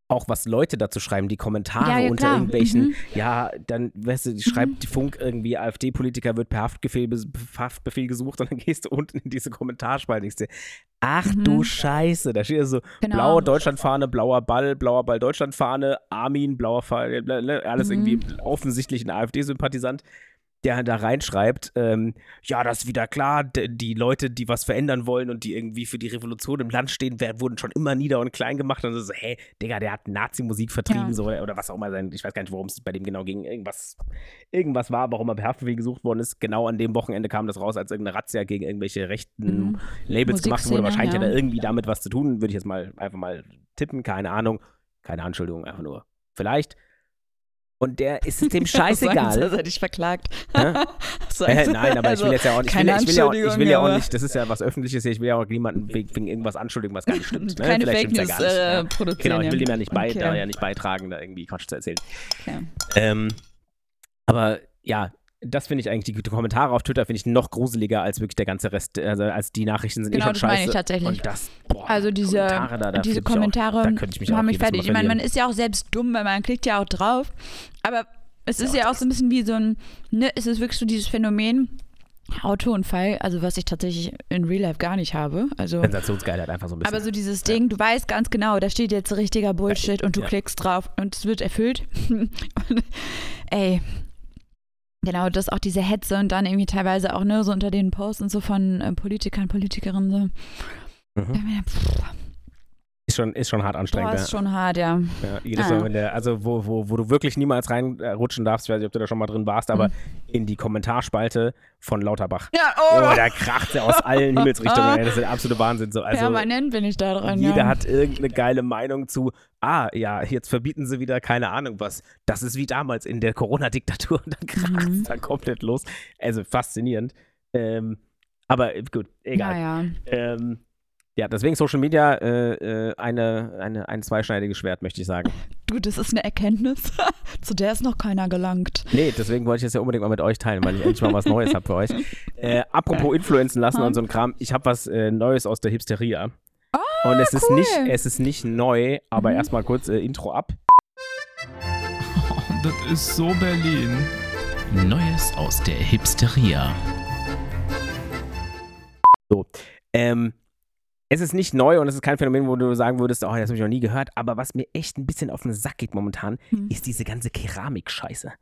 [SPEAKER 2] auch was Leute dazu schreiben, die Kommentare
[SPEAKER 1] Ja, ja,
[SPEAKER 2] unter
[SPEAKER 1] klar.
[SPEAKER 2] irgendwelchen,
[SPEAKER 1] Mhm.
[SPEAKER 2] ja, dann, weißt du, schreibt die Funk irgendwie, AfD-Politiker wird per Haftbefehl, Haftbefehl gesucht und dann gehst du unten in diese Kommentarspalte ach
[SPEAKER 1] Mhm.
[SPEAKER 2] du Scheiße, da steht so,
[SPEAKER 1] Genau.
[SPEAKER 2] blaue Deutschlandfahne, blauer Ball, blauer Ball Deutschlandfahne, Armin, blauer Fall, alles
[SPEAKER 1] Mhm.
[SPEAKER 2] irgendwie offensichtlich ein AfD-Sympathisant, der da reinschreibt, ähm, ja, das ist wieder klar, die Leute, die was verändern wollen und die irgendwie für die Revolution im Land stehen, werden, wurden schon immer nieder und klein gemacht und so, hey, Digga, der hat Nazi-Musik vertrieben,
[SPEAKER 1] Ja.
[SPEAKER 2] so, oder was auch immer sein, ich weiß gar nicht, worum es bei dem genau ging, irgendwas, irgendwas war, warum er Haftbefehl gesucht worden ist, genau an dem Wochenende kam das raus, als irgendeine Razzia gegen irgendwelche rechten
[SPEAKER 1] Mhm.
[SPEAKER 2] Labels gemacht wurde, wahrscheinlich hat
[SPEAKER 1] ja.
[SPEAKER 2] er irgendwie damit was zu tun, würde ich jetzt mal einfach mal tippen, keine Ahnung, keine Anschuldigung, einfach nur, vielleicht. Und der ist es dem scheißegal.
[SPEAKER 1] Das hätte ich verklagt.
[SPEAKER 2] Hä?
[SPEAKER 1] Sagen
[SPEAKER 2] Äh, nein, aber ich will jetzt ja auch nicht, ich will,
[SPEAKER 1] keine
[SPEAKER 2] ich will ja auch, ich will ja
[SPEAKER 1] Anschuldigung,
[SPEAKER 2] auch
[SPEAKER 1] aber-
[SPEAKER 2] nicht, das ist ja was Öffentliches hier, ich will ja auch niemanden wegen, irgendwas anschuldigen, was gar nicht stimmt. Ne?
[SPEAKER 1] Keine
[SPEAKER 2] Vielleicht
[SPEAKER 1] Fake News
[SPEAKER 2] ja gar
[SPEAKER 1] äh,
[SPEAKER 2] nicht. ja.
[SPEAKER 1] produzieren.
[SPEAKER 2] Genau, ich will ihm ja nicht, bei,
[SPEAKER 1] Okay.
[SPEAKER 2] da ja nicht beitragen, da irgendwie Quatsch zu erzählen.
[SPEAKER 1] Okay.
[SPEAKER 2] Ähm, aber ja, das finde ich eigentlich, die, Kommentare auf Twitter finde ich noch gruseliger als wirklich der ganze Rest, also als die Nachrichten sind
[SPEAKER 1] Genau,
[SPEAKER 2] eh schon
[SPEAKER 1] das meine ich tatsächlich.
[SPEAKER 2] Und das, boah,
[SPEAKER 1] Also diese
[SPEAKER 2] Kommentare da, da
[SPEAKER 1] diese Kommentare
[SPEAKER 2] auch, da könnte ich mich auch
[SPEAKER 1] machen mich fertig. Ich meine, man ist ja auch selbst dumm, weil man klickt ja auch drauf. Aber es ist ja auch so ein bisschen wie so ein, ne, es ist wirklich so dieses Phänomen Autounfall, also was ich tatsächlich in Real Life gar nicht habe. Also
[SPEAKER 2] Sensationsgeilheit einfach so ein bisschen.
[SPEAKER 1] aber so dieses Ding, du weißt ganz genau, da steht jetzt richtiger Bullshit und du
[SPEAKER 2] Ja.
[SPEAKER 1] klickst drauf und es wird erfüllt. und, ey, genau, das auch diese Hetze und dann irgendwie teilweise auch ne, so unter den Posts und so von äh, Politikern, Politikerinnen so.
[SPEAKER 2] Mhm.
[SPEAKER 1] Pff,
[SPEAKER 2] schon, ist schon hart anstrengend.
[SPEAKER 1] boah,
[SPEAKER 2] ja.
[SPEAKER 1] ist schon hart, ja.
[SPEAKER 2] Ja, jedes
[SPEAKER 1] Ah.
[SPEAKER 2] Mal, wenn der, also wo, wo, wo du wirklich niemals reinrutschen darfst, ich weiß nicht, ob du da schon mal drin warst, aber
[SPEAKER 1] Mhm.
[SPEAKER 2] in die Kommentarspalte von Lauterbach.
[SPEAKER 1] Ja,
[SPEAKER 2] Oh,
[SPEAKER 1] oh,
[SPEAKER 2] da kracht er aus allen Himmelsrichtungen. Das ist der absolute Wahnsinn. So. Also,
[SPEAKER 1] permanent bin ich da dran.
[SPEAKER 2] jeder
[SPEAKER 1] ja.
[SPEAKER 2] hat irgendeine geile Meinung zu, ah, ja, jetzt verbieten sie wieder keine Ahnung was. Das ist wie damals in der Corona-Diktatur und dann kracht es
[SPEAKER 1] Mhm.
[SPEAKER 2] da komplett los. Also faszinierend. Ähm, aber äh, gut, egal.
[SPEAKER 1] Ja, ja.
[SPEAKER 2] Ähm, ja, deswegen Social Media äh, äh, eine, eine, ein zweischneidiges Schwert, möchte ich sagen.
[SPEAKER 1] Du, das ist eine Erkenntnis, zu der ist noch keiner gelangt.
[SPEAKER 2] Nee, deswegen wollte ich das ja unbedingt mal mit euch teilen, weil ich endlich mal was Neues habe für euch. Äh, apropos influenzen lassen und so ein Kram, ich habe was äh, Neues aus der Hipsteria.
[SPEAKER 1] Oh,
[SPEAKER 2] und es ist
[SPEAKER 1] cool.
[SPEAKER 2] nicht, es ist nicht neu, aber
[SPEAKER 1] Mhm.
[SPEAKER 2] erstmal kurz äh, Intro ab.
[SPEAKER 5] Das ist so Berlin.
[SPEAKER 6] Neues aus der Hipsteria.
[SPEAKER 2] Ähm, es ist nicht neu und es ist kein Phänomen, wo du sagen würdest, oh, das habe ich noch nie gehört, aber was mir echt ein bisschen auf den Sack geht momentan,
[SPEAKER 1] Hm.
[SPEAKER 2] ist diese ganze Keramik-Scheiße.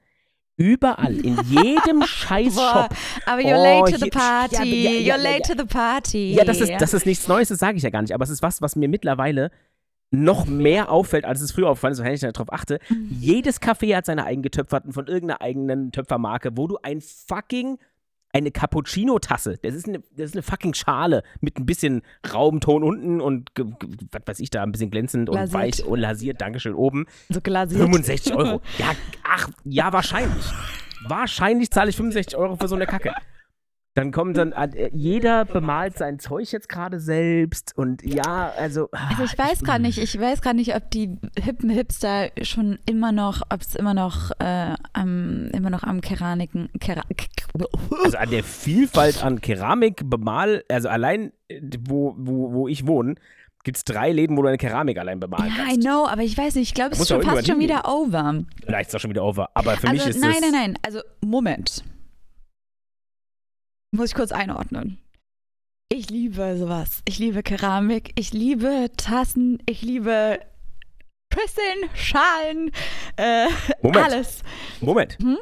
[SPEAKER 2] Überall, in jedem Scheiß-Shop.
[SPEAKER 1] aber you're
[SPEAKER 2] Oh,
[SPEAKER 1] late to the party.
[SPEAKER 2] ja, ja, ja,
[SPEAKER 1] you're late to the party.
[SPEAKER 2] Ja, das ist, das ist nichts Neues, das sage ich ja gar nicht. Aber es ist was, was mir mittlerweile noch mehr auffällt, als es früher aufgefallen ist, wenn ich darauf achte.
[SPEAKER 1] Mhm.
[SPEAKER 2] Jedes Café hat seine eigenen getöpferten von irgendeiner eigenen Töpfermarke, wo du ein fucking eine Cappuccino-Tasse, das ist eine, das ist eine fucking Schale mit ein bisschen Raumton unten und was weiß ich da, ein bisschen glänzend und
[SPEAKER 1] Lasiert.
[SPEAKER 2] weich und lasiert, Dankeschön, oben.
[SPEAKER 1] so glasiert.
[SPEAKER 2] 65 Euro. Ja, ach, ja, wahrscheinlich. Wahrscheinlich zahle ich 65 Euro für so eine Kacke. Dann kommt dann, äh, jeder bemalt sein Zeug jetzt gerade selbst und ja, also.
[SPEAKER 1] Also ich weiß gerade nicht, ich weiß gerade nicht, ob die hippen Hipster schon immer noch, ob es immer noch äh, am, immer noch am Keramiken, Kera,
[SPEAKER 2] Also an der Vielfalt an Keramik, Bemal, also allein, wo, wo, wo ich wohne, gibt es drei Läden, wo du eine Keramik allein bemalen
[SPEAKER 1] Ja, I
[SPEAKER 2] kannst.
[SPEAKER 1] know, aber ich weiß nicht, ich glaube, es ist schon fast schon wieder over.
[SPEAKER 2] Vielleicht ist es auch schon wieder over. Aber für
[SPEAKER 1] also,
[SPEAKER 2] mich ist
[SPEAKER 1] nein,
[SPEAKER 2] es.
[SPEAKER 1] nein, nein. Also, Moment. Muss ich kurz einordnen. Ich liebe sowas. Ich liebe Keramik. Ich liebe Tassen. Ich liebe Schüsseln, Schalen, äh,
[SPEAKER 2] Moment.
[SPEAKER 1] alles.
[SPEAKER 2] Moment.
[SPEAKER 1] Hm?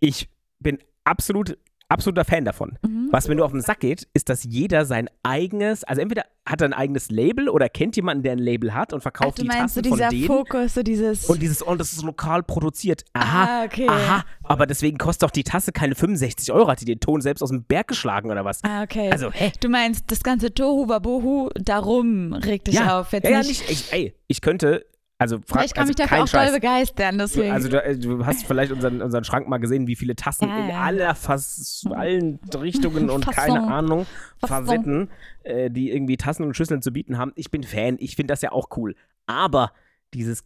[SPEAKER 2] Ich bin absolut, absoluter Fan davon.
[SPEAKER 1] Mhm.
[SPEAKER 2] Was mir nur auf den Sack geht, ist, dass jeder sein eigenes, also entweder hat er ein eigenes Label oder kennt jemanden, der ein Label hat und verkauft
[SPEAKER 1] Ach, du
[SPEAKER 2] die
[SPEAKER 1] meinst so
[SPEAKER 2] Tassen von
[SPEAKER 1] dieser
[SPEAKER 2] denen.
[SPEAKER 1] Fokus, so dieses.
[SPEAKER 2] Und dieses, und das ist lokal produziert. Aha,
[SPEAKER 1] ah, okay.
[SPEAKER 2] aha. Aber deswegen kostet doch die Tasse keine 65 Euro. Hat die den Ton selbst aus dem Berg geschlagen oder was?
[SPEAKER 1] Ah, okay.
[SPEAKER 2] Also, hä?
[SPEAKER 1] Du meinst, das ganze Tohu Wabohu, darum regt dich
[SPEAKER 2] Ja,
[SPEAKER 1] auf. Jetzt
[SPEAKER 2] ja, ja,
[SPEAKER 1] nicht,
[SPEAKER 2] nicht. Ich, ey, ich könnte, also frag,
[SPEAKER 1] Vielleicht kann
[SPEAKER 2] also
[SPEAKER 1] mich dafür auch doll
[SPEAKER 2] Scheiß.
[SPEAKER 1] begeistern, deswegen.
[SPEAKER 2] Also du, äh, du hast vielleicht unseren, unseren Schrank mal gesehen, wie viele Tassen
[SPEAKER 1] Ja,
[SPEAKER 2] in
[SPEAKER 1] ja.
[SPEAKER 2] aller Fas allen Richtungen und
[SPEAKER 1] Fasson.
[SPEAKER 2] keine Ahnung,
[SPEAKER 1] Fasson.
[SPEAKER 2] Facetten, äh, die irgendwie Tassen und Schüsseln zu bieten haben. Ich bin Fan, ich finde das ja auch cool. Aber dieses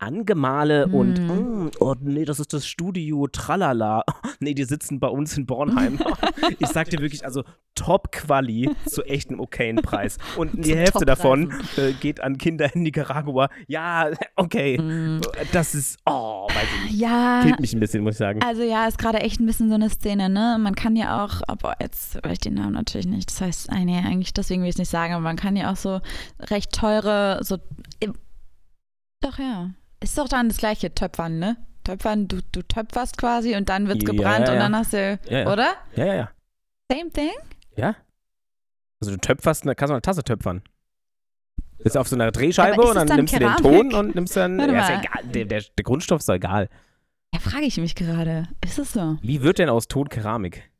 [SPEAKER 2] Angemale und
[SPEAKER 1] Mm.
[SPEAKER 2] mm, oh nee, das ist das Studio, tralala. Nee, die sitzen bei uns in Bornheim. ich sag dir wirklich, also Top-Quali zu echtem okayen Preis. Und die Hälfte davon äh, geht an Kinder in Nicaragua. Ja, okay.
[SPEAKER 1] Mm.
[SPEAKER 2] Das ist, oh, weiß ich nicht.
[SPEAKER 1] ja,
[SPEAKER 2] Killt mich ein bisschen, muss ich sagen.
[SPEAKER 1] also ja, ist gerade echt ein bisschen so eine Szene, ne? Man kann ja auch, aber jetzt weiß ich den Namen natürlich nicht. Das heißt, ah, nee, eigentlich deswegen will ich es nicht sagen, aber man kann ja auch so recht teure, so. Doch, ja. Ist doch dann das gleiche Töpfern, ne? Töpfern, du, du töpferst quasi und dann wird's
[SPEAKER 2] Ja,
[SPEAKER 1] gebrannt
[SPEAKER 2] ja,
[SPEAKER 1] und
[SPEAKER 2] ja.
[SPEAKER 1] dann hast du,
[SPEAKER 2] Ja, ja.
[SPEAKER 1] oder?
[SPEAKER 2] Ja, ja, ja.
[SPEAKER 1] Same thing?
[SPEAKER 2] Ja. Also du töpferst, kannst du eine Tasse töpfern. Bist auf so einer Drehscheibe
[SPEAKER 1] ist
[SPEAKER 2] und dann
[SPEAKER 1] dann
[SPEAKER 2] nimmst du den
[SPEAKER 1] Keramik?
[SPEAKER 2] Ton und nimmst dann.
[SPEAKER 1] Warte
[SPEAKER 2] Ja, ist ja
[SPEAKER 1] mal.
[SPEAKER 2] egal. Der, der, der Grundstoff ist doch egal.
[SPEAKER 1] Ja, frage ich mich gerade. Ist es so?
[SPEAKER 2] Wie wird denn aus Ton Keramik?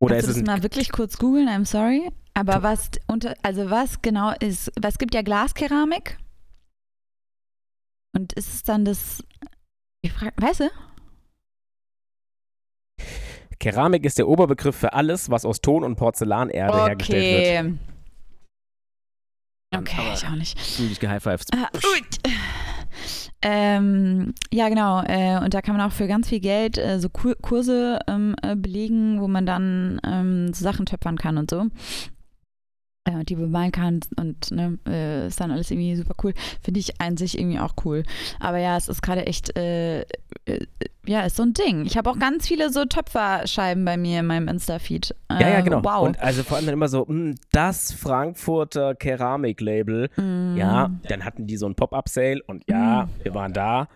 [SPEAKER 2] Oder
[SPEAKER 1] Kannst
[SPEAKER 2] ist
[SPEAKER 1] du
[SPEAKER 2] es
[SPEAKER 1] das mal wirklich kurz googeln? I'm sorry. Aber was unter, also was genau ist, was gibt ja Glaskeramik? Und ist es dann das, ich frage, weißt du?
[SPEAKER 2] Keramik ist der Oberbegriff für alles, was aus Ton und Porzellanerde hergestellt wird.
[SPEAKER 1] Okay,
[SPEAKER 2] Aber-
[SPEAKER 1] ich auch nicht.
[SPEAKER 2] Dich gehighfived.
[SPEAKER 1] Ah, ui. ähm, ja, genau. Äh, und da kann man auch für ganz viel Geld äh, so Kur Kurse ähm, äh, belegen, wo man dann ähm, so Sachen töpfern kann und so. Äh, und die bemalen kann und ne, äh, ist dann alles irgendwie super cool. Finde ich an sich irgendwie auch cool. Aber ja, es ist gerade echt, äh, äh, ja, ist so ein Ding. Ich habe auch ganz viele so Töpferscheiben bei mir in meinem Insta-Feed. Äh,
[SPEAKER 2] Ja, ja, genau.
[SPEAKER 1] Wow.
[SPEAKER 2] Und also vor allem dann immer so, hm, das Frankfurter Keramiklabel.
[SPEAKER 1] Mm.
[SPEAKER 2] Ja, dann hatten die so ein Pop-Up-Sale und ja, wir waren da,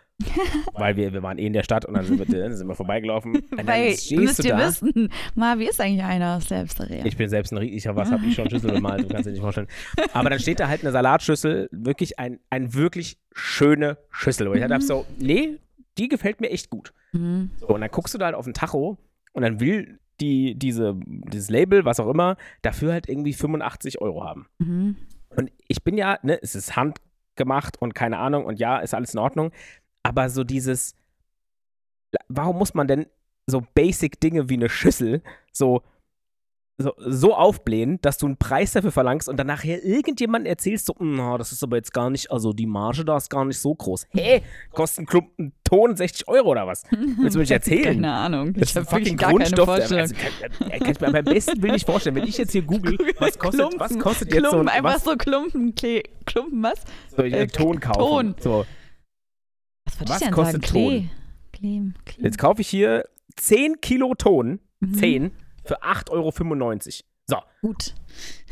[SPEAKER 2] weil wir, wir waren eh in der Stadt und dann sind wir, dann sind wir vorbeigelaufen. Und
[SPEAKER 1] Weil, müsst
[SPEAKER 2] du
[SPEAKER 1] ihr
[SPEAKER 2] da.
[SPEAKER 1] wissen, Marvi ist eigentlich einer der Pizzeria.
[SPEAKER 2] Ich bin selbst ein riesiger, was habe ich schon Schüssel bemalt, du kannst dir nicht vorstellen. Aber dann steht da halt eine Salatschüssel, wirklich ein, ein wirklich schöne Schüssel. Und ich dachte so, nee, die gefällt mir echt gut.
[SPEAKER 1] Mhm.
[SPEAKER 2] So, und dann guckst du da halt auf den Tacho und dann will die, diese, dieses Label, was auch immer, dafür halt irgendwie 85 Euro haben.
[SPEAKER 1] Mhm.
[SPEAKER 2] Und ich bin ja, ne, es ist handgemacht und keine Ahnung und ja, ist alles in Ordnung. Aber so dieses, warum muss man denn so basic Dinge wie eine Schüssel so, so, so aufblähen, dass du einen Preis dafür verlangst und dann nachher irgendjemandem erzählst, so, na, das ist aber jetzt gar nicht, also die Marge da ist gar nicht so groß. Hä? Kostet ein Klumpen Ton 60 Euro oder was? Willst du mir nicht erzählen?
[SPEAKER 1] Keine Ahnung.
[SPEAKER 2] Das
[SPEAKER 1] ich
[SPEAKER 2] ist ein fucking
[SPEAKER 1] gar keine
[SPEAKER 2] Grundstoff.
[SPEAKER 1] Vorstellung.
[SPEAKER 2] Also, kann, kann ich mir beim besten Willen nicht vorstellen. Wenn ich jetzt hier google, was kostet, was
[SPEAKER 1] Klumpen,
[SPEAKER 2] kostet jetzt so
[SPEAKER 1] Klumpen,
[SPEAKER 2] ein,
[SPEAKER 1] einfach
[SPEAKER 2] was,
[SPEAKER 1] so Klumpen, Klee, Klumpen, was?
[SPEAKER 2] ich
[SPEAKER 1] äh,
[SPEAKER 2] einen Ton kaufen?
[SPEAKER 1] Ton.
[SPEAKER 2] So,
[SPEAKER 1] Was
[SPEAKER 2] Was kostet
[SPEAKER 1] sagen? Klee. Klee,
[SPEAKER 2] jetzt kaufe ich hier 10 Kilo Ton,
[SPEAKER 1] Mhm.
[SPEAKER 2] 10, für 8,95 Euro. So,
[SPEAKER 1] Gut.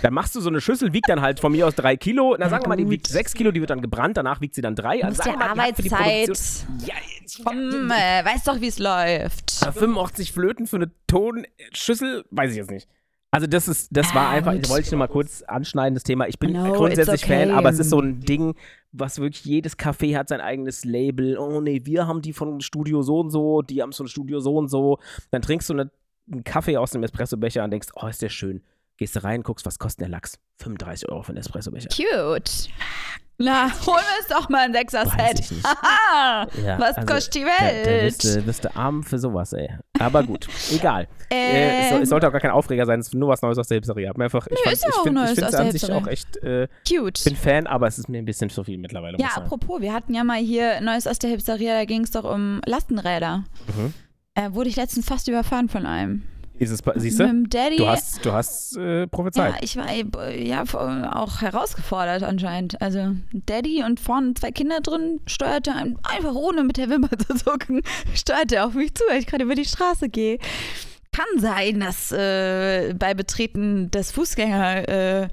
[SPEAKER 2] dann machst du so eine Schüssel, wiegt dann halt von mir aus 3 Kilo. Na,
[SPEAKER 1] Ja,
[SPEAKER 2] sagen wir mal, die wiegt 6 Kilo, die wird dann gebrannt, danach wiegt sie dann 3.
[SPEAKER 1] Du musst ja
[SPEAKER 2] mal,
[SPEAKER 1] Arbeitszeit.
[SPEAKER 2] Ja,
[SPEAKER 1] Komm, äh, weißt doch, wie es läuft.
[SPEAKER 2] Aber 85 Flöten für eine Tonschüssel, weiß ich jetzt nicht. Also das ist, das war
[SPEAKER 1] Ah,
[SPEAKER 2] einfach,
[SPEAKER 1] gut.
[SPEAKER 2] wollte ich nur mal kurz anschneiden, das Thema. Ich bin
[SPEAKER 1] No,
[SPEAKER 2] grundsätzlich
[SPEAKER 1] okay.
[SPEAKER 2] Fan, aber es ist so ein Ding, was wirklich jedes Café hat sein eigenes Label. Oh nee, wir haben die von Studio so und so, die haben so ein Studio so und so. Dann trinkst du eine, einen Kaffee aus dem Espressobecher und denkst, oh, ist der schön. Gehst du rein, guckst, was kostet der Lachs? 35 Euro für einen Espressobecher.
[SPEAKER 1] Cute. Na, hol uns doch mal ein Sechser-Set.
[SPEAKER 2] Ja,
[SPEAKER 1] was
[SPEAKER 2] also,
[SPEAKER 1] kostet die
[SPEAKER 2] Da, da
[SPEAKER 1] Welt?
[SPEAKER 2] bist, du, bist du arm für sowas, ey. Aber gut, egal. Äh, es, soll,
[SPEAKER 1] Ähm,
[SPEAKER 2] es sollte auch gar kein Aufreger sein, es ist nur was Neues aus der mir einfach, ich
[SPEAKER 1] Nö,
[SPEAKER 2] fand- ich find- finde es
[SPEAKER 1] der
[SPEAKER 2] an sich auch echt, äh,
[SPEAKER 1] Cute.
[SPEAKER 2] bin Fan, aber es ist mir ein bisschen zu viel mittlerweile.
[SPEAKER 1] Ja, apropos, wir hatten ja mal hier Neues aus der Hipsteria, da ging es doch um Lastenräder.
[SPEAKER 2] Mhm.
[SPEAKER 1] Äh, wurde ich letztens fast überfahren von einem.
[SPEAKER 2] Ist es, siehst
[SPEAKER 1] Mit
[SPEAKER 2] du?
[SPEAKER 1] dem Daddy.
[SPEAKER 2] Du hast, du hast äh,
[SPEAKER 1] ja,
[SPEAKER 2] prophezeit.
[SPEAKER 1] ich war äh, ja auch herausgefordert anscheinend. Also Daddy und vorne zwei Kinder drin, steuerte ein- einfach ohne mit der Wimper zu zucken, steuerte auf mich zu, als ich gerade über die Straße gehe. Kann sein, dass äh, bei Betreten des Fußgänger äh,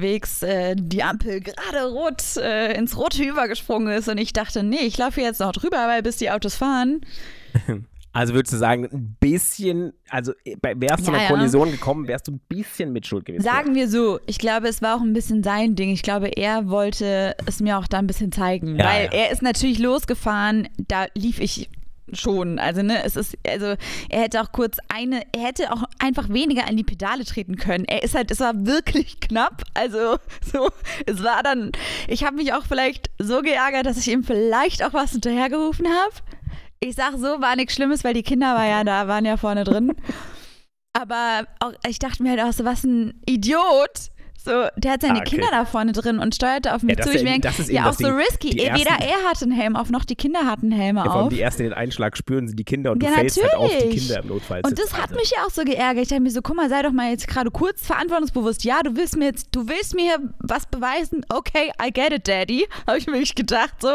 [SPEAKER 1] Wegs äh, die Ampel gerade rot äh, ins Rote übergesprungen ist und ich dachte, nee, ich laufe jetzt noch drüber, weil bis die Autos fahren.
[SPEAKER 2] Also würdest du sagen, ein bisschen, also äh, bei- wärst du
[SPEAKER 1] Ja,
[SPEAKER 2] einer
[SPEAKER 1] ja.
[SPEAKER 2] Kollision gekommen, wärst du ein bisschen mitschuld gewesen.
[SPEAKER 1] Sagen wir so, ich glaube, es war auch ein bisschen sein Ding. Ich glaube, er wollte es mir auch da ein bisschen zeigen.
[SPEAKER 2] Ja,
[SPEAKER 1] weil
[SPEAKER 2] ja.
[SPEAKER 1] er ist natürlich losgefahren, da lief ich schon. Also, ne, es ist, also er hätte auch kurz eine, er hätte auch einfach weniger an die Pedale treten können. Er ist halt, es war wirklich knapp. Also, so, es war dann, ich habe mich auch vielleicht so geärgert, dass ich ihm vielleicht auch was hinterhergerufen habe. Ich sag so, war nichts Schlimmes, weil die Kinder war ja da, waren ja vorne drin. Aber auch, ich dachte mir halt auch so, was ein Idiot. So, der hat seine
[SPEAKER 2] Ah, okay.
[SPEAKER 1] Kinder da vorne drin und steuerte auf mich
[SPEAKER 2] das
[SPEAKER 1] zu. Ich
[SPEAKER 2] ja-
[SPEAKER 1] denk,
[SPEAKER 2] das ist eben
[SPEAKER 1] ja, auch so risky. Eh, Weder
[SPEAKER 2] ersten-
[SPEAKER 1] er hatte einen Helm auf, noch die Kinder hatten Helme
[SPEAKER 2] Ja,
[SPEAKER 1] auf.
[SPEAKER 2] die ersten den Einschlag spüren sie die Kinder und du
[SPEAKER 1] Ja,
[SPEAKER 2] fällst halt auf die
[SPEAKER 1] natürlich.
[SPEAKER 2] Kinder im Notfall.
[SPEAKER 1] Und das hat mich ja auch so geärgert. Ich dachte mir so, guck mal, sei doch mal jetzt gerade kurz verantwortungsbewusst. Ja, du willst mir jetzt, du willst mir was beweisen. Okay, I get it, Daddy. Habe ich mir nicht gedacht, so.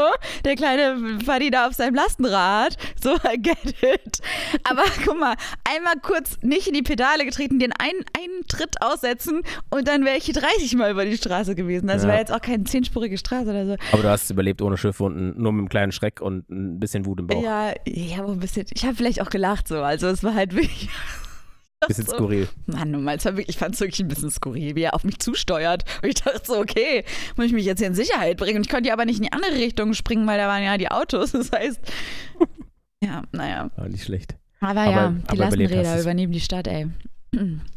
[SPEAKER 1] Der kleine Fadi da auf seinem Lastenrad. So, I get it. Aber guck mal, einmal kurz nicht in die Pedale getreten, den einen, einen Tritt aussetzen und dann wäre ich 30 Mal über die Straße gewesen. Das
[SPEAKER 2] Ja.
[SPEAKER 1] wäre jetzt auch keine zehnspurige Straße oder so.
[SPEAKER 2] Aber du hast es überlebt ohne Schiffwunden, nur mit einem kleinen Schreck und ein bisschen Wut im Bauch.
[SPEAKER 1] Ja, ja, aber ein bisschen. Ich habe vielleicht auch gelacht so. Also es war halt wirklich.
[SPEAKER 2] bisschen
[SPEAKER 1] so.
[SPEAKER 2] skurril.
[SPEAKER 1] Mann, nun mal, es war wirklich, ich fand es wirklich ein bisschen skurril, wie er auf mich zusteuert. Und ich dachte so, okay, muss ich mich jetzt hier in Sicherheit bringen. Und ich konnte ja aber nicht in die andere Richtung springen, weil da waren ja die Autos. Das heißt, ja, naja.
[SPEAKER 2] War nicht schlecht.
[SPEAKER 1] Aber,
[SPEAKER 2] Aber-
[SPEAKER 1] ja, die
[SPEAKER 2] aber
[SPEAKER 1] Lastenräder übernehmen die Stadt, ey.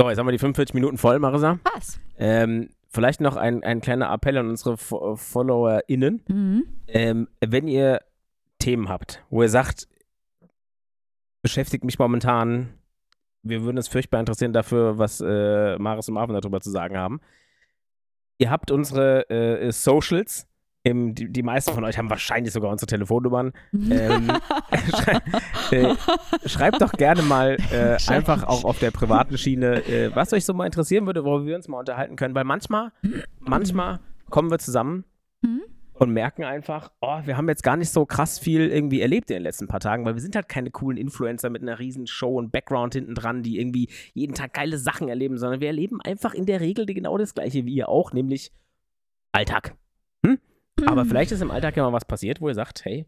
[SPEAKER 2] So, jetzt haben wir die 45 Minuten voll, Marisa.
[SPEAKER 1] Was?
[SPEAKER 2] Ähm, vielleicht noch ein, ein kleiner Appell an unsere Fo- FollowerInnen.
[SPEAKER 1] Mhm.
[SPEAKER 2] Ähm, wenn ihr Themen habt, wo ihr sagt, beschäftigt mich momentan, wir würden uns furchtbar interessieren dafür, was äh, Maris und Marvin darüber zu sagen haben. Ihr habt unsere äh, Socials. Im, die, die meisten von euch haben wahrscheinlich sogar unsere Telefonnummern. Ähm, schrei äh, schreibt doch gerne mal äh, einfach auch auf der privaten Schiene, äh, was euch so mal interessieren würde, worüber wir uns mal unterhalten können. Weil manchmal, manchmal kommen wir zusammen
[SPEAKER 1] Mhm.
[SPEAKER 2] und merken einfach, oh, wir haben jetzt gar nicht so krass viel irgendwie erlebt in den letzten paar Tagen, weil wir sind halt keine coolen Influencer mit einer riesen Show und Background hinten dran, die irgendwie jeden Tag geile Sachen erleben, sondern wir erleben einfach in der Regel genau das gleiche wie ihr auch, nämlich Alltag. Hm? Aber vielleicht ist im Alltag ja mal was passiert, wo ihr sagt, hey,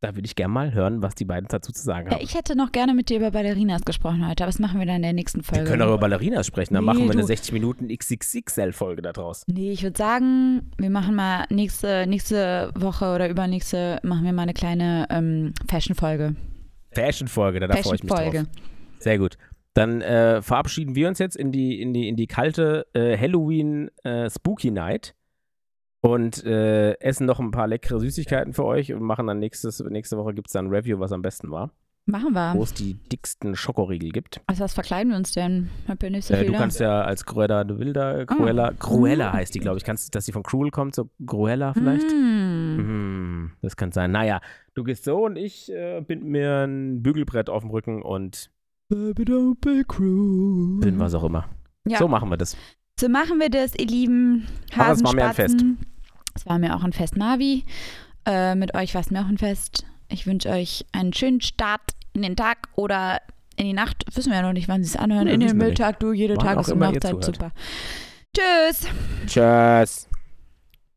[SPEAKER 2] da würde ich gerne mal hören, was die beiden dazu zu sagen
[SPEAKER 1] Ja,
[SPEAKER 2] haben.
[SPEAKER 1] ich hätte noch gerne mit dir über Ballerinas gesprochen heute, aber das machen wir dann in der nächsten Folge.
[SPEAKER 2] wir können auch über Ballerinas sprechen, dann
[SPEAKER 1] Nee,
[SPEAKER 2] machen wir eine
[SPEAKER 1] du-
[SPEAKER 2] 60 Minuten XXXL-Folge da draus.
[SPEAKER 1] Nee, ich würde sagen, wir machen mal nächste, nächste Woche oder übernächste, machen wir mal eine kleine ähm, Fashion-Folge.
[SPEAKER 2] Fashion-Folge, da, da freue ich mich drauf. Sehr gut. Dann äh, verabschieden wir uns jetzt in die, in die, in die kalte äh, Halloween äh, Spooky Night und äh, essen noch ein paar leckere Süßigkeiten für euch und machen dann nächstes, nächste Woche gibt es dann ein Review, was am besten war,
[SPEAKER 1] Machen wir.
[SPEAKER 2] wo es die dicksten Schokoriegel gibt.
[SPEAKER 1] Also was verkleiden wir uns denn? Hab ja nicht so
[SPEAKER 2] Äh, du kannst ja als Cruella de Wilda,
[SPEAKER 1] Ah.
[SPEAKER 2] Cruella, Cruella heißt die, glaube ich. Kannst, dass die von Cruel kommt, so Cruella vielleicht?
[SPEAKER 1] Mm.
[SPEAKER 2] Hm, das kann sein. Naja, du gehst so und ich äh, bind mir ein Bügelbrett auf dem Rücken und bin was auch immer.
[SPEAKER 1] Ja.
[SPEAKER 2] So machen wir das.
[SPEAKER 1] So machen wir das, ihr lieben
[SPEAKER 2] Aber es war mir ein
[SPEAKER 1] Hasenspatzen. Es war mir auch ein Fest, Mavi. Äh, mit euch war es mir auch ein Fest. Ich wünsche euch einen schönen Start in den Tag oder in die Nacht. Wissen wir ja noch nicht, wann sie es anhören.
[SPEAKER 2] Nee,
[SPEAKER 1] in den Mülltag, du, jede Tages- und
[SPEAKER 2] immer
[SPEAKER 1] Nachtzeit. Super. Tschüss.
[SPEAKER 2] Tschüss.